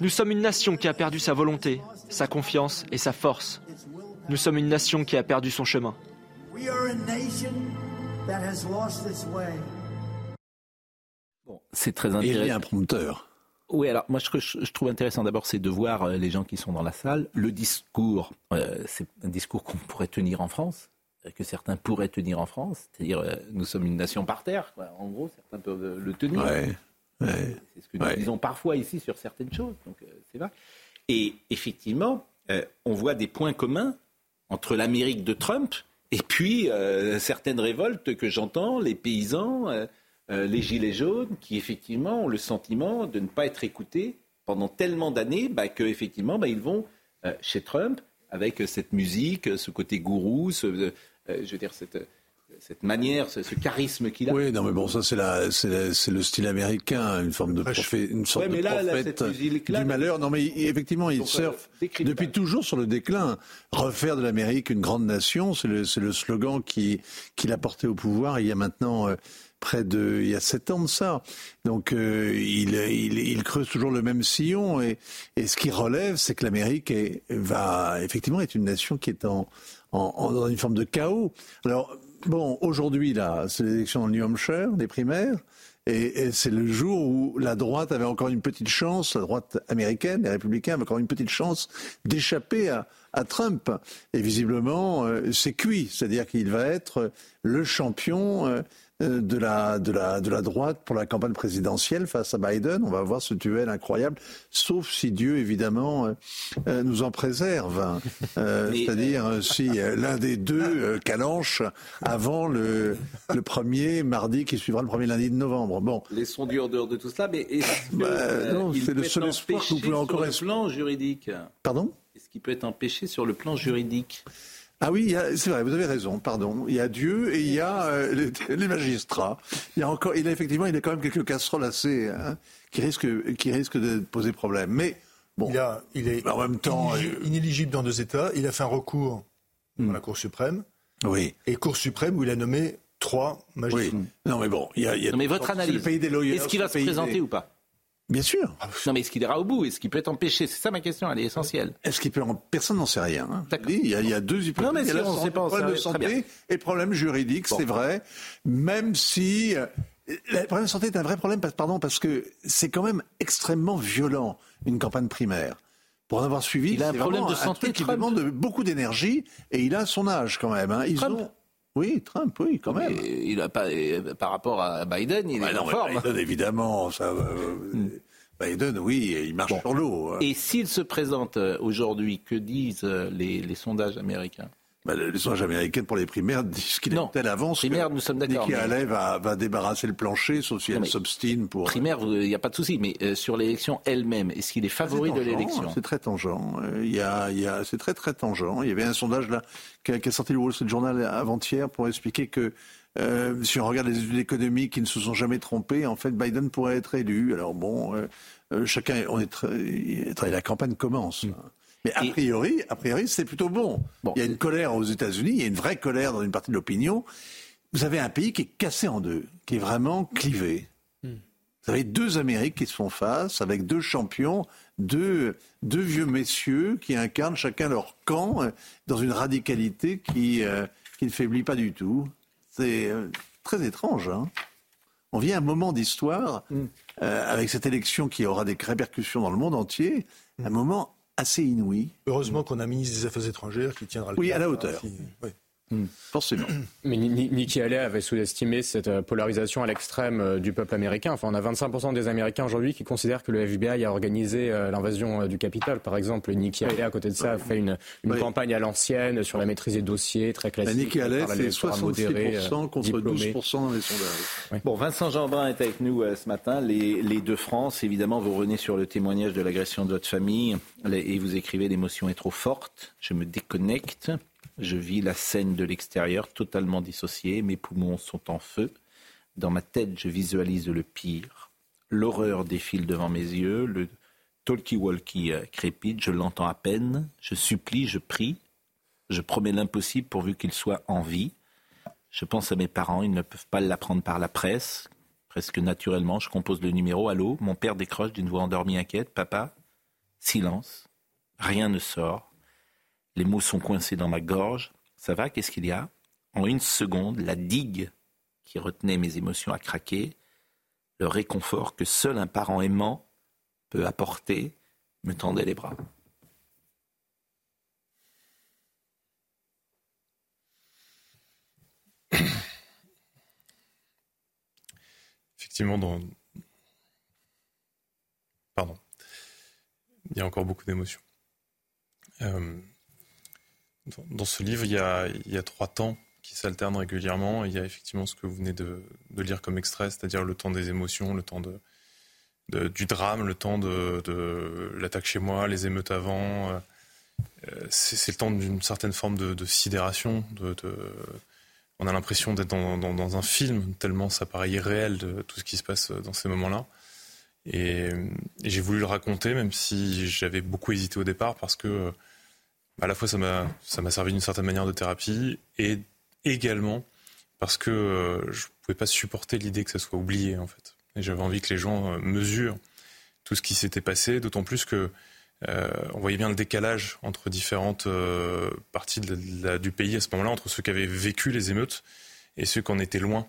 Nous sommes une nation qui a perdu sa volonté, sa confiance et sa force. Nous sommes une nation qui a perdu son chemin. Bon, c'est très Et il y intéressant. a un prompteur. Oui, alors moi ce que je, trouve intéressant d'abord, c'est de voir euh, les gens qui sont dans la salle. Le discours, euh, c'est un discours qu'on pourrait tenir en France, euh, que certains pourraient tenir en France, c'est-à-dire euh, nous sommes une nation par terre. quoi. En gros, certains peuvent le tenir. Ouais, C'est ce que nous disons parfois ici sur certaines choses. Donc euh, c'est vrai. Et effectivement, euh, on voit des points communs entre l'Amérique de Trump et puis euh, certaines révoltes que j'entends, les paysans, euh, euh, les gilets jaunes, qui effectivement ont le sentiment de ne pas être écoutés pendant tellement d'années bah, qu'effectivement bah, ils vont chez Trump avec cette musique, ce côté gourou, ce, je veux dire cette, cette manière, ce, ce charisme qu'il a. Oui, non, mais bon, ça, c'est la, c'est la- c'est le style américain, une forme de prophète, une sorte Ouais, mais de là, là, prophète cette musique-là, du malheur. Non, mais il- effectivement, il euh, surfe depuis toujours sur le déclin. Refaire de l'Amérique une grande nation, c'est le, c'est le slogan qui, qu'il a porté au pouvoir il y a maintenant euh, près de, il y a sept ans de ça. Donc, euh, il, il, il creuse toujours le même sillon et, et ce qui relève, c'est que l'Amérique est, va, effectivement, est une nation qui est en, en, en- dans une forme de chaos. Alors, bon, aujourd'hui, là, c'est l'élection le New Hampshire, les primaires. Et, c'est le jour où la droite avait encore une petite chance, la droite américaine, les républicains avaient encore une petite chance d'échapper à, Trump. Et visiblement, euh, c'est cuit, c'est-à-dire qu'il va être le champion euh, de la, de, la, de la droite pour la campagne présidentielle face à Biden. On va voir ce duel incroyable, sauf si Dieu, évidemment, euh, euh, nous en préserve. Euh, *laughs* C'est-à-dire euh, si euh, l'un des deux euh, calanche avant le, le premier mardi qui suivra le premier lundi de novembre. Bon. Laissons Dieu en dehors de tout cela, mais est-ce que, Bah, euh, non, il c'est peut le seul espoir que vous pouvez encore sur le plan juridique Pardon? Est-ce qu'il peut être empêché sur le plan juridique? Ah oui, c'est vrai, vous avez raison, pardon. Il y a Dieu et il y a euh, les, *laughs* les magistrats. Il y a encore, il a effectivement, il a quand même quelques casseroles assez hein, qui risquent, qui risquent de poser problème. Mais bon, Il, a- il est en même temps, inéligible, inéligible dans deux États. Il a fait un recours à la Cour suprême. Oui. Et Cour suprême où il a nommé trois magistrats. Non, mais bon, il y a. il y a Non, mais votre analyse, pays des lawyers, est-ce qu'il va se présenter des- ou pas? Bien sûr. Non, mais est-ce qu'il ira au bout? Est-ce qu'il peut être empêché? C'est ça ma question, elle est essentielle. Est-ce qu'il peut en... Personne n'en sait rien. hein. Il, y a, il y a deux hypothèses. Non, mais si on sait pas, problème de santé et problème juridique, c'est vrai. Même si euh, le problème de santé est un vrai problème, pardon, parce que c'est quand même extrêmement violent une campagne primaire. Pour en avoir suivi, Il a un problème de santé, qui demande beaucoup d'énergie et il a son âge quand même. hein. Ils Trump. ont- Oui, Trump, oui, quand même. Et il a pas, euh, par rapport à Biden, il est non, en forme. Biden, évidemment, ça. euh, Biden, oui, il marche sur l'eau. hein. Et s'il se présente euh, aujourd'hui, que disent les, les sondages américains? Bah, les sondages américains pour les primaires disent qu'il est telle avance. Primaire, nous sommes d'accord. Nikki Haley va, va, débarrasser le plancher, sauf si elle s'obstine pour. Primaire, il n'y a pas de souci, mais euh, sur l'élection elle-même, est-ce qu'il est favori de l'élection? C'est très tangent. Euh, il y a, il y a, c'est très très tangent. Il y avait un sondage là qui a, sorti le Wall Street Journal avant-hier pour expliquer que euh, si on regarde les études économiques qui ne se sont jamais trompées, en fait, Biden pourrait être élu. Alors bon, chacun, on est, très, la campagne commence. Mm. Mais a priori, a priori, c'est plutôt bon. Il y a une colère aux États-Unis, il y a une vraie colère dans une partie de l'opinion. Vous avez un pays qui est cassé en deux, qui est vraiment clivé. Hmm. Vous avez deux Amériques qui se font face, avec deux champions, deux, deux vieux messieurs qui incarnent chacun leur camp euh, dans une radicalité qui, euh, qui ne faiblit pas du tout. C'est euh, très étrange. Hein On vit un moment d'histoire hmm. avec cette élection qui aura des répercussions dans le monde entier, un hmm. moment assez inouï. Heureusement qu'on a un ministre des Affaires étrangères qui tiendra le Oui, à la hauteur. oui. Hmm. Forcément. *clears throat* Mais Nikki Haley avait sous-estimé cette euh, polarisation à l'extrême euh, du peuple américain. Enfin, on a 25% des Américains aujourd'hui qui considèrent que le FBI a organisé euh, l'invasion du Capitole. Par exemple, Nikki Haley, à côté de ça, a fait une, campagne à l'ancienne sur la maîtrise des dossiers, très classique. Nikki Haley, c'est 66% contre 12% dans les sondages. Bon, Vincent Jeanbrun est avec nous ce matin. Les, les deux France, évidemment, vous revenez sur le témoignage de l'agression de votre famille et vous écrivez l'émotion est trop forte, je me déconnecte. Je vis la scène de l'extérieur totalement dissociée, mes poumons sont en feu. Dans ma tête, je visualise le pire. L'horreur défile devant mes yeux, le talkie-walkie euh, crépite, je l'entends à peine. Je supplie, je prie. Je promets l'impossible pourvu qu'il soit en vie. Je pense à mes parents, ils ne peuvent pas l'apprendre par la presse. Presque naturellement, je compose le numéro. Allô Mon père décroche d'une voix endormie inquiète. Papa Silence. Rien ne sort. Les mots sont coincés dans ma gorge. Ça va Qu'est-ce qu'il y a? En une seconde, la digue qui retenait mes émotions a craqué. Le réconfort que seul un parent aimant peut apporter me tendait les bras. Effectivement, dans... Pardon. Il y a encore beaucoup d'émotions. Euh, dans ce livre, il y a, trois temps qui s'alternent régulièrement. Il y a effectivement ce que vous venez de, lire comme extrait, c'est-à-dire le temps des émotions, le temps du drame, le temps de, l'attaque chez moi, les émeutes avant. Euh, c'est le temps d'une certaine forme de, sidération. On a l'impression d'être dans, un film, tellement ça paraît irréel de tout ce qui se passe dans ces moments-là. Et j'ai voulu le raconter, même si j'avais beaucoup hésité au départ, parce que à la fois ça m'a servi d'une certaine manière de thérapie et également parce que euh, je pouvais pas supporter l'idée que ça soit oublié en fait. Et j'avais envie que les gens euh, mesurent tout ce qui s'était passé, d'autant plus que euh, on voyait bien le décalage entre différentes parties du pays à ce moment-là, entre ceux qui avaient vécu les émeutes et ceux qui en étaient loin.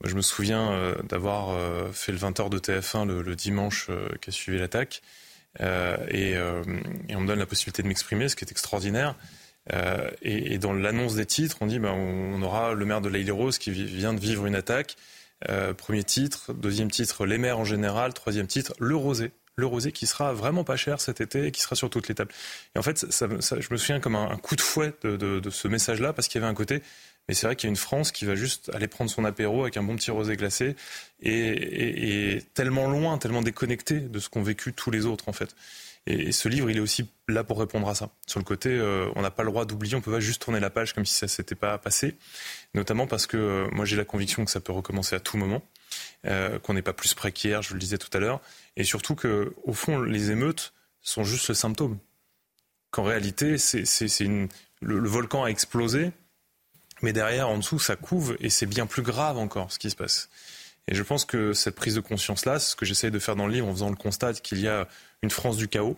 Moi, je me souviens d'avoir fait le 20h de TF1 le, le dimanche qui a suivi l'attaque euh, euh, et, on me donne la possibilité de m'exprimer, ce qui est extraordinaire. Euh, et, dans l'annonce des titres, on dit ben, on aura le maire de l'Aïle Rose qui vient de vivre une attaque. premier titre, deuxième titre, les maires en général, troisième titre, le rosé le rosé qui sera vraiment pas cher cet été et qui sera sur toutes les tables. Et en fait, je me souviens comme un, coup de fouet de ce message-là parce qu'il y avait un côté mais c'est vrai qu'il y a une France qui va juste aller prendre son apéro avec un bon petit rosé glacé et, tellement loin, tellement déconnecté de ce qu'ont vécu tous les autres en fait. Et, ce livre, il est aussi là pour répondre à ça. Sur le côté, euh, on n'a pas le droit d'oublier, on peut pas juste tourner la page comme si ça s'était pas passé. Notamment parce que euh, moi j'ai la conviction que ça peut recommencer à tout moment, euh, qu'on n'est pas plus précaire, je le disais tout à l'heure, et surtout que au fond les émeutes sont juste le symptôme. Qu'en réalité, c'est le, le volcan a explosé, mais derrière, en dessous, ça couve et c'est bien plus grave encore ce qui se passe. Et je pense que cette prise de conscience-là, c'est ce que j'essaye de faire dans le livre en faisant le constat qu'il y a une France du chaos,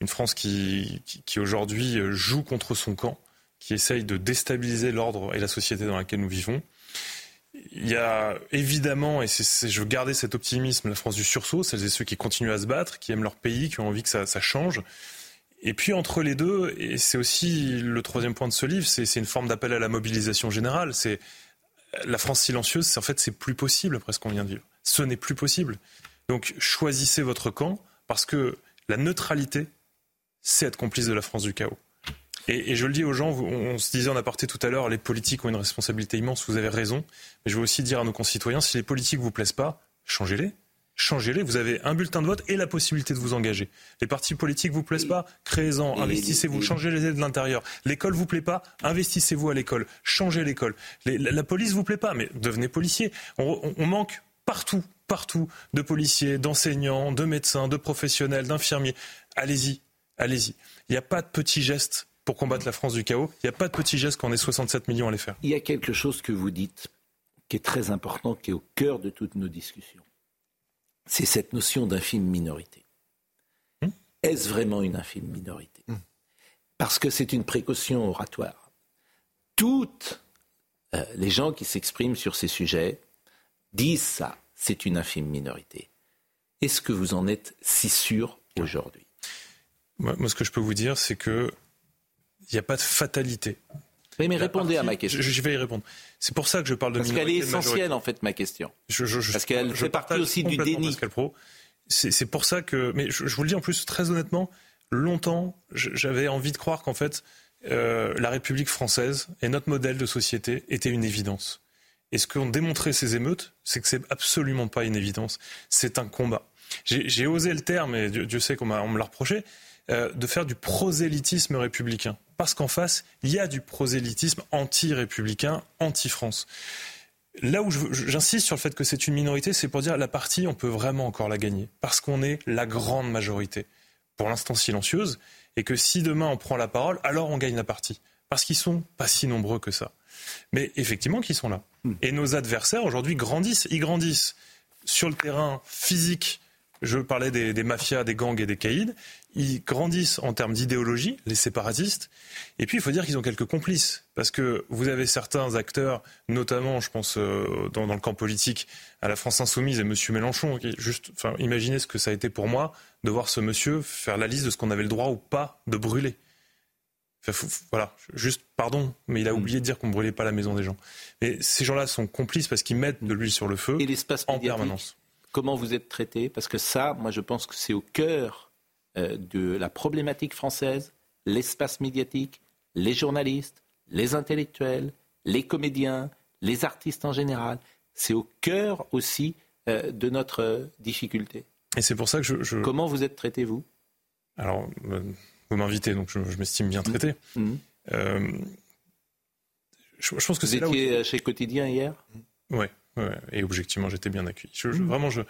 une France qui, qui, aujourd'hui joue contre son camp, qui essaye de déstabiliser l'ordre et la société dans laquelle nous vivons. Il y a évidemment, et c'est, je veux garder cet optimisme, la France du sursaut, celles et ceux qui continuent à se battre, qui aiment leur pays, qui ont envie que ça, ça change. Et puis entre les deux, et c'est aussi le troisième point de ce livre, c'est une forme d'appel à la mobilisation générale. C'est la France silencieuse, en fait, c'est plus possible après ce qu'on vient de vivre. Ce n'est plus possible. Donc choisissez votre camp parce que la neutralité, c'est être complice de la France du chaos. Et, je le dis aux gens, on, se disait en aparté tout à l'heure, les politiques ont une responsabilité immense, vous avez raison. Mais je veux aussi dire à nos concitoyens, si les politiques vous plaisent pas, changez-les changez-les. Vous avez un bulletin de vote et la possibilité de vous engager. Les partis politiques vous plaisent pas, créez-en, investissez-vous, changez les aides de l'intérieur. L'école vous plaît pas, investissez-vous à l'école, changez l'école. La, police vous plaît pas, mais devenez policier. On, manque partout, partout de policiers, d'enseignants, de médecins, de professionnels, d'infirmiers. Allez-y, allez-y. Il n'y a pas de petits gestes pour combattre la France du chaos. Il n'y a pas de petits gestes quand on est 67 millions à les faire. Il y a quelque chose que vous dites qui est très important, qui est au cœur de toutes nos discussions c'est cette notion d'infime minorité. Hmm? Est-ce vraiment une infime minorité? Hmm. Parce que c'est une précaution oratoire. Toutes euh, les gens qui s'expriment sur ces sujets disent ça, c'est une infime minorité. Est-ce que vous en êtes si sûr aujourd'hui? Moi, ce que je peux vous dire, c'est que il n'y a pas de fatalité. Mais répondez à ma question. Je, vais y répondre. C'est pour ça que je parle de Parce qu'elle est essentielle, en fait, ma question. Parce qu'elle fait partie aussi du déni. C'est pour ça que. Mais je, vous le dis en plus, très honnêtement, longtemps, j'avais envie de croire qu'en fait, euh, la République française et notre modèle de société était une évidence. Et ce qu'ont démontré ces émeutes, c'est que c'est absolument pas une évidence. C'est un combat. J'ai osé le terme, et Dieu, sait qu'on me l'a reproché, euh, de faire du prosélytisme républicain parce qu'en face, il y a du prosélytisme anti-républicain, anti-France. Là où j'insiste sur le fait que c'est une minorité, c'est pour dire la partie, on peut vraiment encore la gagner, parce qu'on est la grande majorité, pour l'instant silencieuse, et que si demain on prend la parole, alors on gagne la partie, parce qu'ils sont pas si nombreux que ça. Mais effectivement, qu'ils sont là. Hmm. Et nos adversaires aujourd'hui grandissent, ils grandissent sur le terrain physique. Je parlais des, des mafias, des gangs et des caïds ils grandissent en termes d'idéologie, les séparatistes. Et puis, il faut dire qu'ils ont quelques complices. Parce que vous avez certains acteurs, notamment, je pense, euh, dans, le camp politique, à la France Insoumise et M. Mélenchon, qui juste, enfin, imaginez ce que ça a été pour moi de voir ce monsieur faire la liste de ce qu'on avait le droit ou pas de brûler. voilà, juste, pardon, mais il a mm. oublié de dire qu'on ne brûlait pas la maison des gens. Mais ces gens-là sont complices parce qu'ils mettent de l'huile sur le feu et l'espace en permanence. Comment vous êtes traité Parce que ça, moi, je pense que c'est au cœur de la problématique française, l'espace médiatique, les journalistes, les intellectuels, les comédiens, les artistes en général. C'est au cœur aussi euh, de notre difficulté. Et c'est pour ça que je, Comment vous êtes traité, vous? Alors, euh, vous m'invitez, donc je, m'estime bien traité. Mmh. je, pense que vous étiez chez Quotidien hier? Oui, ouais, et objectivement, j'étais bien accueilli. Mmh. Vraiment, je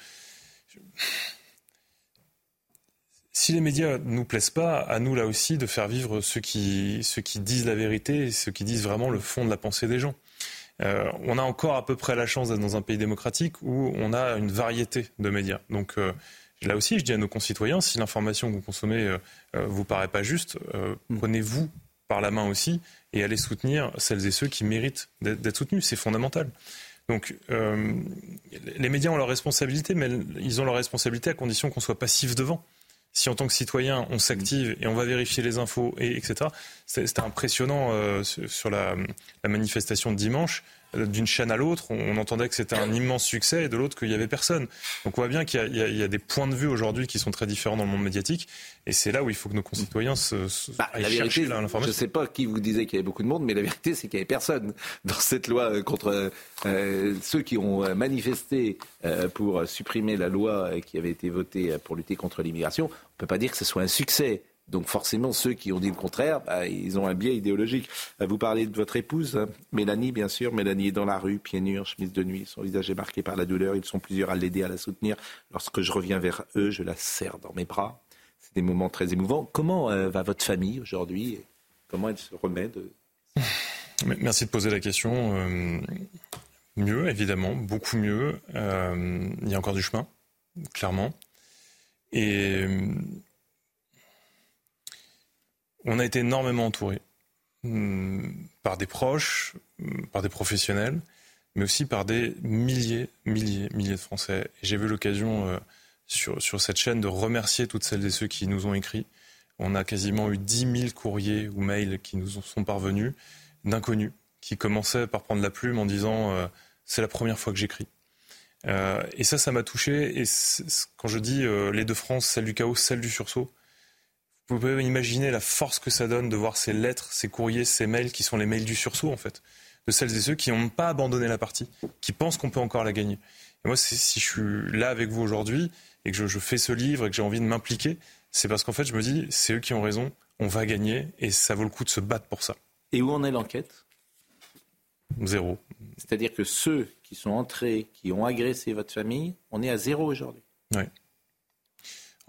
si les médias nous plaisent pas, à nous là aussi de faire vivre ceux qui, ceux qui disent la vérité et ceux qui disent vraiment le fond de la pensée des gens. Euh, on a encore à peu près la chance d'être dans un pays démocratique où on a une variété de médias. Donc euh, là aussi, je dis à nos concitoyens, si l'information que vous consommez euh, vous paraît pas juste, mm. prenez-vous par la main aussi et allez soutenir celles et ceux qui méritent d'être soutenus. C'est fondamental. Donc, les médias ont leur responsabilité, mais ils ont leur responsabilité à condition qu'on soit passif devant si en tant que citoyen on s'active et on va vérifier les infos et etc. C'était impressionnant euh, sur la, la, manifestation de dimanche d'une chaîne à l'autre, on, entendait que c'était un immense succès et de l'autre qu'il n'y avait personne. Donc on voit bien qu'il y, y, a des points de vue aujourd'hui qui sont très différents dans le monde médiatique et c'est là où il faut que nos concitoyens se, se bah, la vérité, Je ne sais pas qui vous disait qu'il y avait beaucoup de monde, mais la vérité c'est qu'il n'y avait personne dans cette loi euh, contre euh, ceux qui ont euh, manifesté pour supprimer la loi qui avait été votée pour lutter contre l'immigration. On ne peut pas dire que ce soit un succès. Donc forcément, ceux qui ont dit le contraire, bah, ils ont un biais idéologique. Euh, vous parlez de votre épouse, hein. Mélanie, bien sûr. Mélanie est dans la rue, pieds nus, chemise de nuit. Son visage est marqué par la douleur. Ils sont plusieurs à l'aider, à la soutenir. Lorsque je reviens vers eux, je la serre dans mes bras. C'est des moments très émouvants. Comment euh, va votre famille aujourd'hui Comment elle se remet. *sighs* Merci de poser la question. Euh, mieux, évidemment, beaucoup mieux. il y a encore du chemin, clairement. Et on a été énormément entouré hmm, par des proches, hmm, par des professionnels, mais aussi par des milliers, milliers, milliers de Français. J'ai eu l'occasion euh, sur, sur cette chaîne de remercier toutes celles et ceux qui nous ont écrit. On a quasiment eu 10 000 courriers ou mails qui nous sont parvenus d'inconnus qui commençaient par prendre la plume en disant euh, c'est la première fois que j'écris. Euh, et ça, ça m'a touché. Et quand je dis les deux France, celle du chaos, celle du sursaut, Vous pouvez imaginer la force que ça donne de voir ces lettres, ces courriers, ces mails qui sont les mails du sursaut en fait, de celles et ceux qui n'ont pas abandonné la partie, qui pensent qu'on peut encore la gagner. Et moi, si je suis là avec vous aujourd'hui et que je, je, fais ce livre et que j'ai envie de m'impliquer, c'est parce qu'en fait, je me dis, c'est eux qui ont raison, on va gagner et ça vaut le coup de se battre pour ça. Et où en est l'enquête? Zéro. C'est-à-dire que ceux qui sont entrés, qui ont agressé votre famille, on est à zéro aujourd'hui. Oui.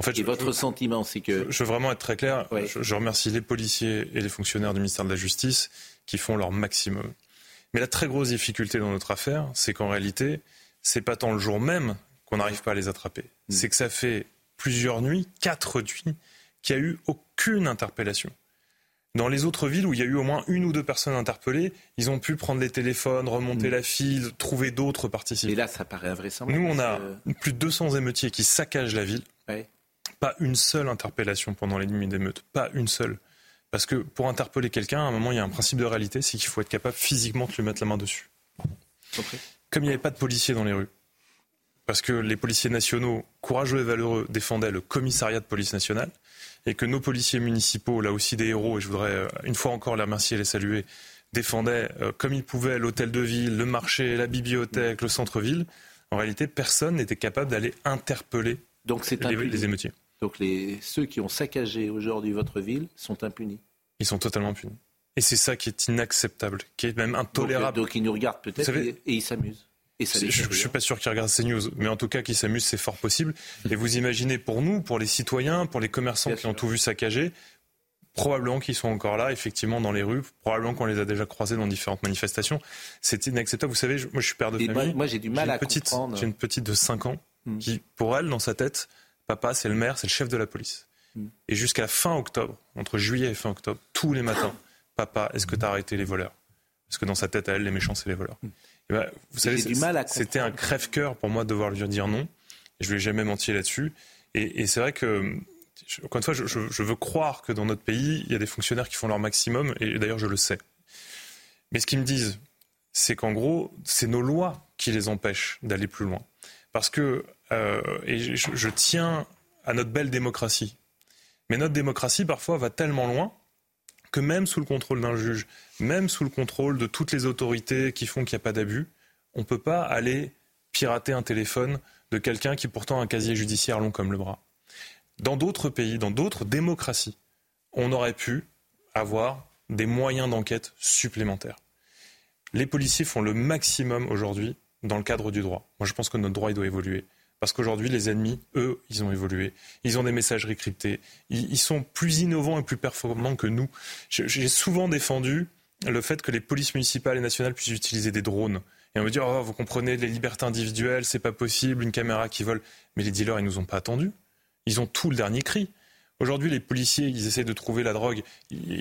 En fait, et votre sentiment, c'est que... Je, veux vraiment être très clair. Je, je, remercie les policiers et les fonctionnaires du ministère de la Justice qui font leur maximum. Mais la très grosse difficulté dans notre affaire, c'est qu'en réalité, c'est pas tant le jour même qu'on n'arrive pas à les attraper. Mm. C'est que ça fait plusieurs nuits, quatre nuits, qu'il n'y a eu aucune interpellation. Dans les autres villes où il y a eu au moins une ou deux personnes interpellées, ils ont pu prendre les téléphones, remonter mmh. la file, trouver d'autres participants. Et là, ça paraît invraisemblable. Nous, on a plus de 200 émeutiers qui saccagent la ville. Ouais. Pas une seule interpellation pendant les nuits d'émeute. Pas une seule. Parce que pour interpeller quelqu'un, à un moment, il y a un principe de réalité, c'est qu'il faut être capable physiquement de lui mettre la main dessus. Okay. Comme il n'y avait pas de policiers dans les rues, parce que les policiers nationaux, courageux et valeureux, défendaient le commissariat de police nationale, et que nos policiers municipaux, là aussi des héros, et je voudrais euh, une fois encore les remercier et les saluer, défendaient euh, comme ils pouvaient l'hôtel de ville, le marché, la bibliothèque, le centre-ville, en réalité, personne n'était capable d'aller interpeller Donc les, les émeutiers. Donc les, ceux qui ont saccagé aujourd'hui votre ville sont impunis Ils sont totalement punis. Et c'est ça qui est inacceptable, qui est même intolérable. Donc, donc ils nous regardent peut-être et, et ils s'amusent. je ne suis pas sûr qu'ils regardent ces news, mais en tout cas qu'ils s'amusent, c'est fort possible. Et vous imaginez pour nous, pour les citoyens, pour les commerçants Bien qui sûr. ont tout vu saccager, probablement qu'ils sont encore là, effectivement, dans les rues, probablement qu'on les a déjà croisés dans différentes manifestations. C'est inacceptable. Vous savez, je- moi je suis père de Et famille. moi- moi, j'ai du mal à petite, comprendre. J'ai une petite de 5 ans Mm. qui, pour elle, dans sa tête, papa, c'est le maire, c'est le chef de la police. Mm. Et jusqu'à fin octobre, entre juillet et fin octobre, tous les matins, papa, est-ce que tu as arrêté les voleurs? Parce que dans sa tête, à elle, les méchants, c'est les voleurs. Et ben, vous savez, Mm. C'était un crève-cœur pour moi de devoir lui dire non. Je lui ai jamais menti là-dessus. Et, et c'est vrai que, encore une fois, je, je- je veux croire que dans notre pays, il y a des fonctionnaires qui font leur maximum. Et d'ailleurs, je le sais. Mais ce qu'ils me disent, c'est qu'en gros, c'est nos lois qui les empêchent d'aller plus loin. Parce que, euh, et je, je tiens à notre belle démocratie. Mais notre démocratie, parfois, va tellement loin que même sous le contrôle d'un juge, même sous le contrôle de toutes les autorités qui font qu'il n'y a pas d'abus, on ne peut pas aller pirater un téléphone de quelqu'un qui pourtant a un casier judiciaire long comme le bras. Dans d'autres pays, dans d'autres démocraties, on aurait pu avoir des moyens d'enquête supplémentaires. Les policiers font le maximum aujourd'hui dans le cadre du droit. Moi, je pense que notre droit, il doit évoluer. Parce qu'aujourd'hui, les ennemis, eux, ils ont évolué. Ils ont des messageries cryptées. Ils, sont plus innovants et plus performants que nous. J'ai souvent défendu le fait que les polices municipales et nationales puissent utiliser des drones. Et on me dit, oh, vous comprenez, les libertés individuelles, c'est pas possible, une caméra qui vole. Mais les dealers, ils nous ont pas attendus. Ils ont tout le dernier cri. Aujourd'hui, les policiers, ils essaient de trouver la drogue.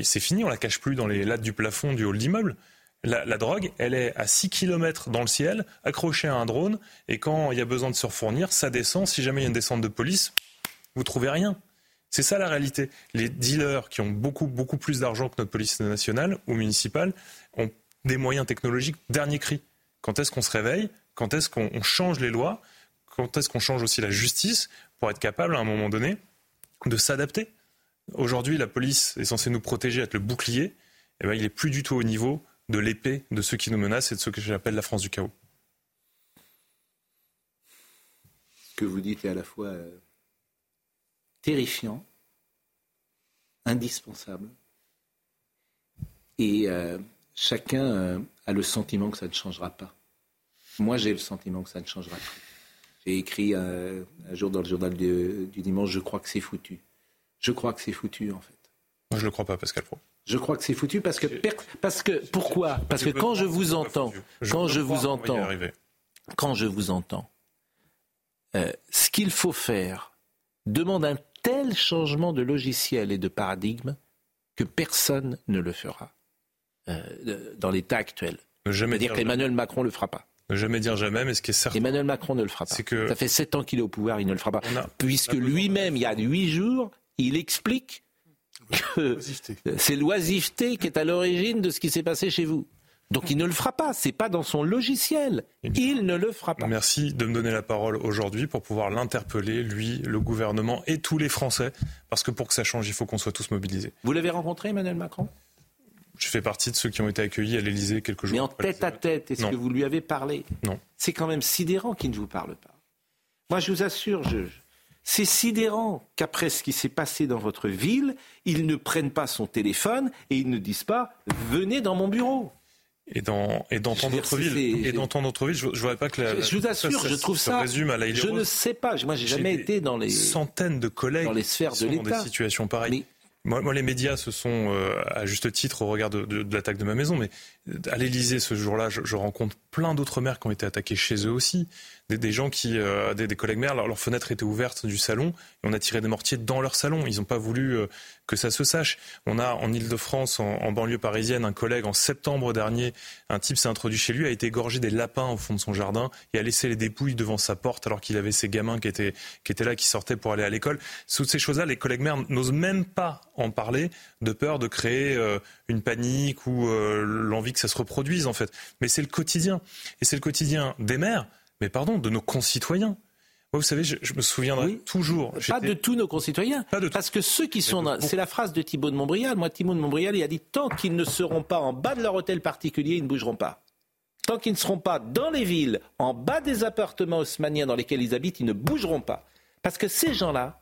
C'est fini, on la cache plus dans les lattes du plafond du hall d'immeuble. La, drogue, elle est à 6 km dans le ciel, accrochée à un drone, et quand il y a besoin de se refournir, ça descend. Si jamais il y a une descente de police, vous trouvez rien. C'est ça la réalité. Les dealers qui ont beaucoup, beaucoup plus d'argent que notre police nationale ou municipale ont des moyens technologiques dernier cri. Quand est-ce qu'on se réveille? Quand est-ce qu'on on change les lois? Quand est-ce qu'on change aussi la justice pour être capable, à un moment donné, de s'adapter? Aujourd'hui, la police est censée nous protéger, être le bouclier. Eh ben, il est plus du tout au niveau de l'épée de ceux qui nous menacent et de ceux que j'appelle la France du chaos. Ce que vous dites est à la fois euh, terrifiant, indispensable, et euh, chacun euh, a le sentiment que ça ne changera pas. Moi, j'ai le sentiment que ça ne changera pas. J'ai écrit un jour dans le journal du, du dimanche, je crois que c'est foutu. Je crois que c'est foutu, en fait. Moi, je ne le crois pas, Pascal Pro. Je crois que c'est foutu parce que, per- parce que pourquoi Parce que quand je vous entends, quand je vous entends, quand je vous entends, euh, ce qu'il faut faire demande un tel changement de logiciel et de paradigme que personne ne le fera euh, dans l'état actuel. C'est-à-dire dire qu'Emmanuel Macron ne le fera pas. Ne jamais dire jamais, mais ce qui est certain. Emmanuel Macron ne le fera pas. que- Ça fait sept ans qu'il est au pouvoir, il ne le fera pas. A- Puisque lui-même, il y a huit jours, il explique que c'est l'oisiveté qui est à l'origine de ce qui s'est passé chez vous. Donc il ne le fera pas, c'est pas dans son logiciel. Il ne le fera pas. Merci de me donner la parole aujourd'hui pour pouvoir l'interpeller, lui, le gouvernement et tous les Français, parce que pour que ça change, il faut qu'on soit tous mobilisés. Vous l'avez rencontré, Emmanuel Macron? Je fais partie de ceux qui ont été accueillis à l'Elysée quelques jours. Mais en tête à tête, est-ce que vous lui avez parlé? Non. C'est quand même sidérant qu'il ne vous parle pas. Moi, je vous assure, je, c'est sidérant qu'après ce qui s'est passé dans votre ville, ils ne prennent pas son téléphone et ils ne disent pas venez dans mon bureau. Et dans, et dans tant d'autres villes. Et dans tant d'autres villes, je ne voudrais pas que la, Je vous assure, je trouve ça. résume à la je ne sais pas. Moi, j'ai jamais été dans les centaines de collègues dans les sphères de l'État. Dans des situations pareilles. Moi, moi, les médias, ce sont euh, à juste titre au regard de, de, de l'attaque de ma maison, mais à l'Élysée ce jour-là, je, je, rencontre plein d'autres maires qui ont été attaqués chez eux aussi, des, gens qui, euh, des, collègues maires, leur, leur, fenêtre était ouverte du salon et on a tiré des mortiers dans leur salon. Ils n'ont pas voulu euh, que ça se sache. On a en Ile-de-France, en, banlieue parisienne, un collègue en septembre dernier, un type s'est introduit chez lui, a été égorgé des lapins au fond de son jardin et a laissé les dépouilles devant sa porte alors qu'il avait ses gamins qui étaient, qui étaient là, qui sortaient pour aller à l'école. Toutes ces choses-là, les collègues maires n'osent même pas en parler de peur de créer euh, une panique ou l'envie que ça se reproduise en fait. Mais c'est le quotidien. Et c'est le quotidien des maires, mais pardon, de nos concitoyens. Moi, vous savez, je, je me souviendrai oui. toujours. Pas de tous nos concitoyens. Pas de Parce que ceux qui sont. C'est la phrase de Thibault de Montbrial. Moi, Thibault de Montbrial, il a dit tant qu'ils ne seront pas en bas de leur hôtel particulier, ils ne bougeront pas. Tant qu'ils ne seront pas dans les villes, en bas des appartements haussmanniens dans lesquels ils habitent, ils ne bougeront pas. Parce que ces gens-là,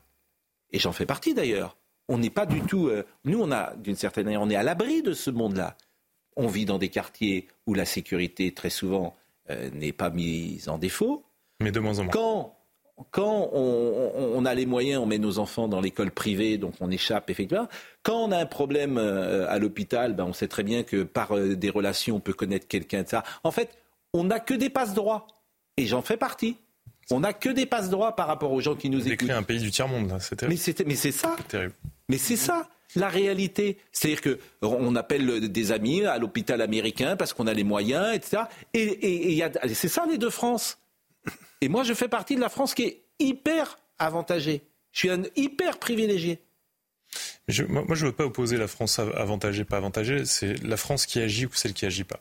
et j'en fais partie d'ailleurs, on n'est pas du tout. Euh, nous, on a, d'une certaine manière, on est à l'abri de ce monde-là. On vit dans des quartiers où la sécurité, très souvent, euh, n'est pas mise en défaut. Mais de moins en moins. Quand, quand on, on, on, a les moyens, on met nos enfants dans l'école privée, donc on échappe effectivement. Quand on a un problème euh, à l'hôpital, ben on sait très bien que par euh, des relations, on peut connaître quelqu'un de ça. En fait, on n'a que des passe-droits. Et j'en fais partie. On n'a que des passe-droits par rapport aux gens qui nous on écoutent. un pays du tiers-monde, là. C'est terrible. Mais c'est ça. terrible. Mais c'est ça la réalité. C'est-à-dire que on appelle des amis à l'hôpital américain parce qu'on a les moyens, etc. Et, et, c'est ça les deux France. Et moi, je fais partie de la France qui est hyper avantagée. Je suis un hyper privilégié. Moi, je ne veux pas opposer la France avantagée, pas avantagée. C'est la France qui agit ou celle qui agit pas.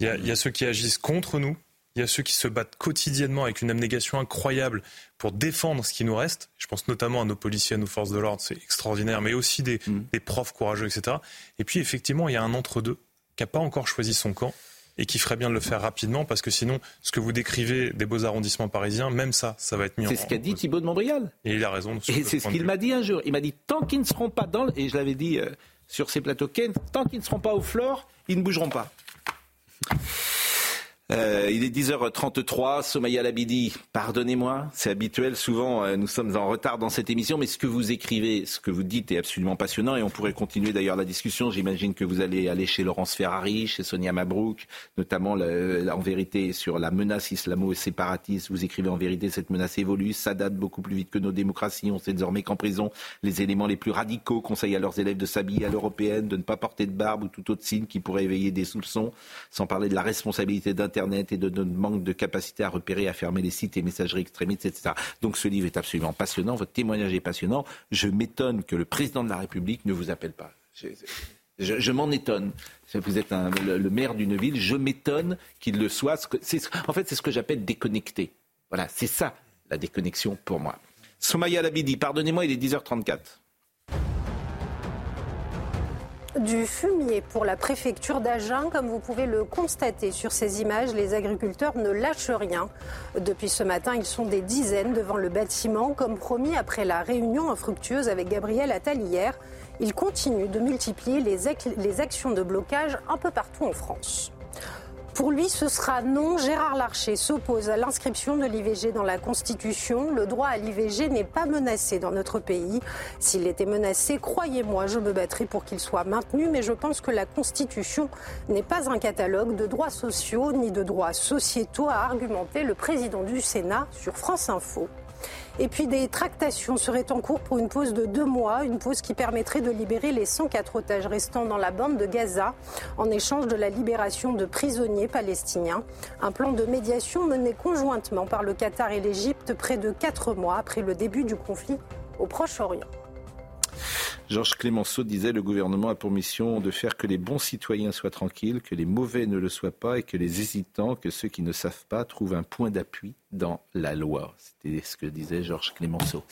Il y a ceux qui agissent contre nous, il y a ceux qui se battent quotidiennement avec une abnégation incroyable pour défendre ce qui nous reste. Je pense notamment à nos policiers, à nos forces de l'ordre, c'est extraordinaire, mais aussi des, mmh. des, profs courageux, etc. Et puis effectivement, il y a un entre-deux qui n'a pas encore choisi son camp et qui ferait bien de le faire rapidement parce que sinon, ce que vous décrivez des beaux arrondissements parisiens, même ça, ça va être mis en. C'est ce qu'a dit Thibault de Montbrial. Et il a raison. Et c'est ce qu'il m'a dit un jour. Il m'a dit tant qu'ils ne seront pas dans, et je l'avais dit euh, sur ces plateaux, tant qu'ils ne seront pas au flore, ils ne bougeront pas. Euh, il est 10h33, Somaya Labidi, pardonnez-moi, c'est habituel, souvent euh, nous sommes en retard dans cette émission, mais ce que vous écrivez, ce que vous dites est absolument passionnant et on pourrait continuer d'ailleurs la discussion. J'imagine que vous allez aller chez Laurence Ferrari, chez Sonia Mabrouk, notamment en vérité sur la menace islamo-séparatiste. Vous écrivez en vérité, cette menace évolue, ça date beaucoup plus vite que nos démocraties. On sait désormais qu'en prison, les éléments les plus radicaux conseillent à leurs élèves de s'habiller à l'européenne, de ne pas porter de barbe ou tout autre signe qui pourrait éveiller des soupçons, sans parler de la responsabilité d'Internet et de notre manque de capacité à repérer, à fermer les sites et messageries extrémistes, etc. Donc ce livre est absolument passionnant, votre témoignage est passionnant. Je m'étonne que le président de la République ne vous appelle pas. Je, m'en étonne. Vous êtes le, le, maire d'une ville, je m'étonne qu'il le soit. En fait, c'est ce que j'appelle déconnecté. Voilà, c'est ça la déconnexion pour moi. Soumaya Labidi, pardonnez-moi, il est 10h34 du fumier pour la préfecture d'Agen. Comme vous pouvez le constater sur ces images, les agriculteurs ne lâchent rien. Depuis ce matin, ils sont des dizaines devant le bâtiment, comme promis après la réunion infructueuse avec Gabriel Attal hier. Ils continuent de multiplier les, les actions de blocage un peu partout en France. Pour lui, ce sera non. Gérard Larcher s'oppose à l'inscription de l'IVG dans la Constitution. Le droit à l'IVG n'est pas menacé dans notre pays. S'il était menacé, croyez-moi, je me battrai pour qu'il soit maintenu, mais je pense que la Constitution n'est pas un catalogue de droits sociaux ni de droits sociétaux, a argumenté le président du Sénat sur France Info. Et puis des tractations seraient en cours pour une pause de deux mois, une pause qui permettrait de libérer les 104 otages restants dans la bande de Gaza en échange de la libération de prisonniers palestiniens. Un plan de médiation mené conjointement par le Qatar et l'Égypte près de quatre mois après le début du conflit au Proche-Orient. Georges Clémenceau disait le gouvernement a pour mission de faire que les bons citoyens soient tranquilles, que les mauvais ne le soient pas et que les hésitants, que ceux qui ne savent pas, trouvent un point d'appui dans la loi. C'était ce que disait Georges Clémenceau.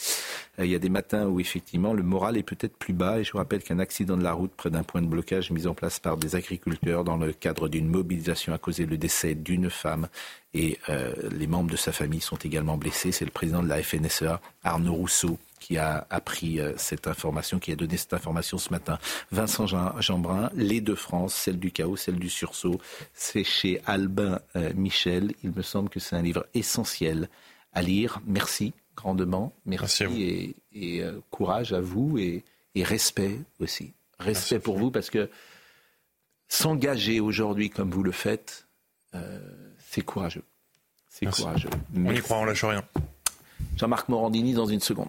Euh, il y a des matins où effectivement le moral est peut-être plus bas et je vous rappelle qu'un accident de la route près d'un point de blocage mis en place par des agriculteurs dans le cadre d'une mobilisation a causé le décès d'une femme et euh, les membres de sa famille sont également blessés. C'est le président de la FNSEA, Arnaud Rousseau, qui a appris euh, cette information, qui a donné cette information ce matin. Vincent Jeanbrun, Les deux France, celle du chaos, celle du sursaut. C'est chez Albin euh, Michel. Il me semble que c'est un livre essentiel à lire. Merci grandement. Merci, et, courage à vous et, respect aussi. Respect pour vous parce que s'engager aujourd'hui comme vous le faites, c'est courageux. C'est courageux. On y croit, on lâche rien. Jean-Marc Morandini dans une seconde.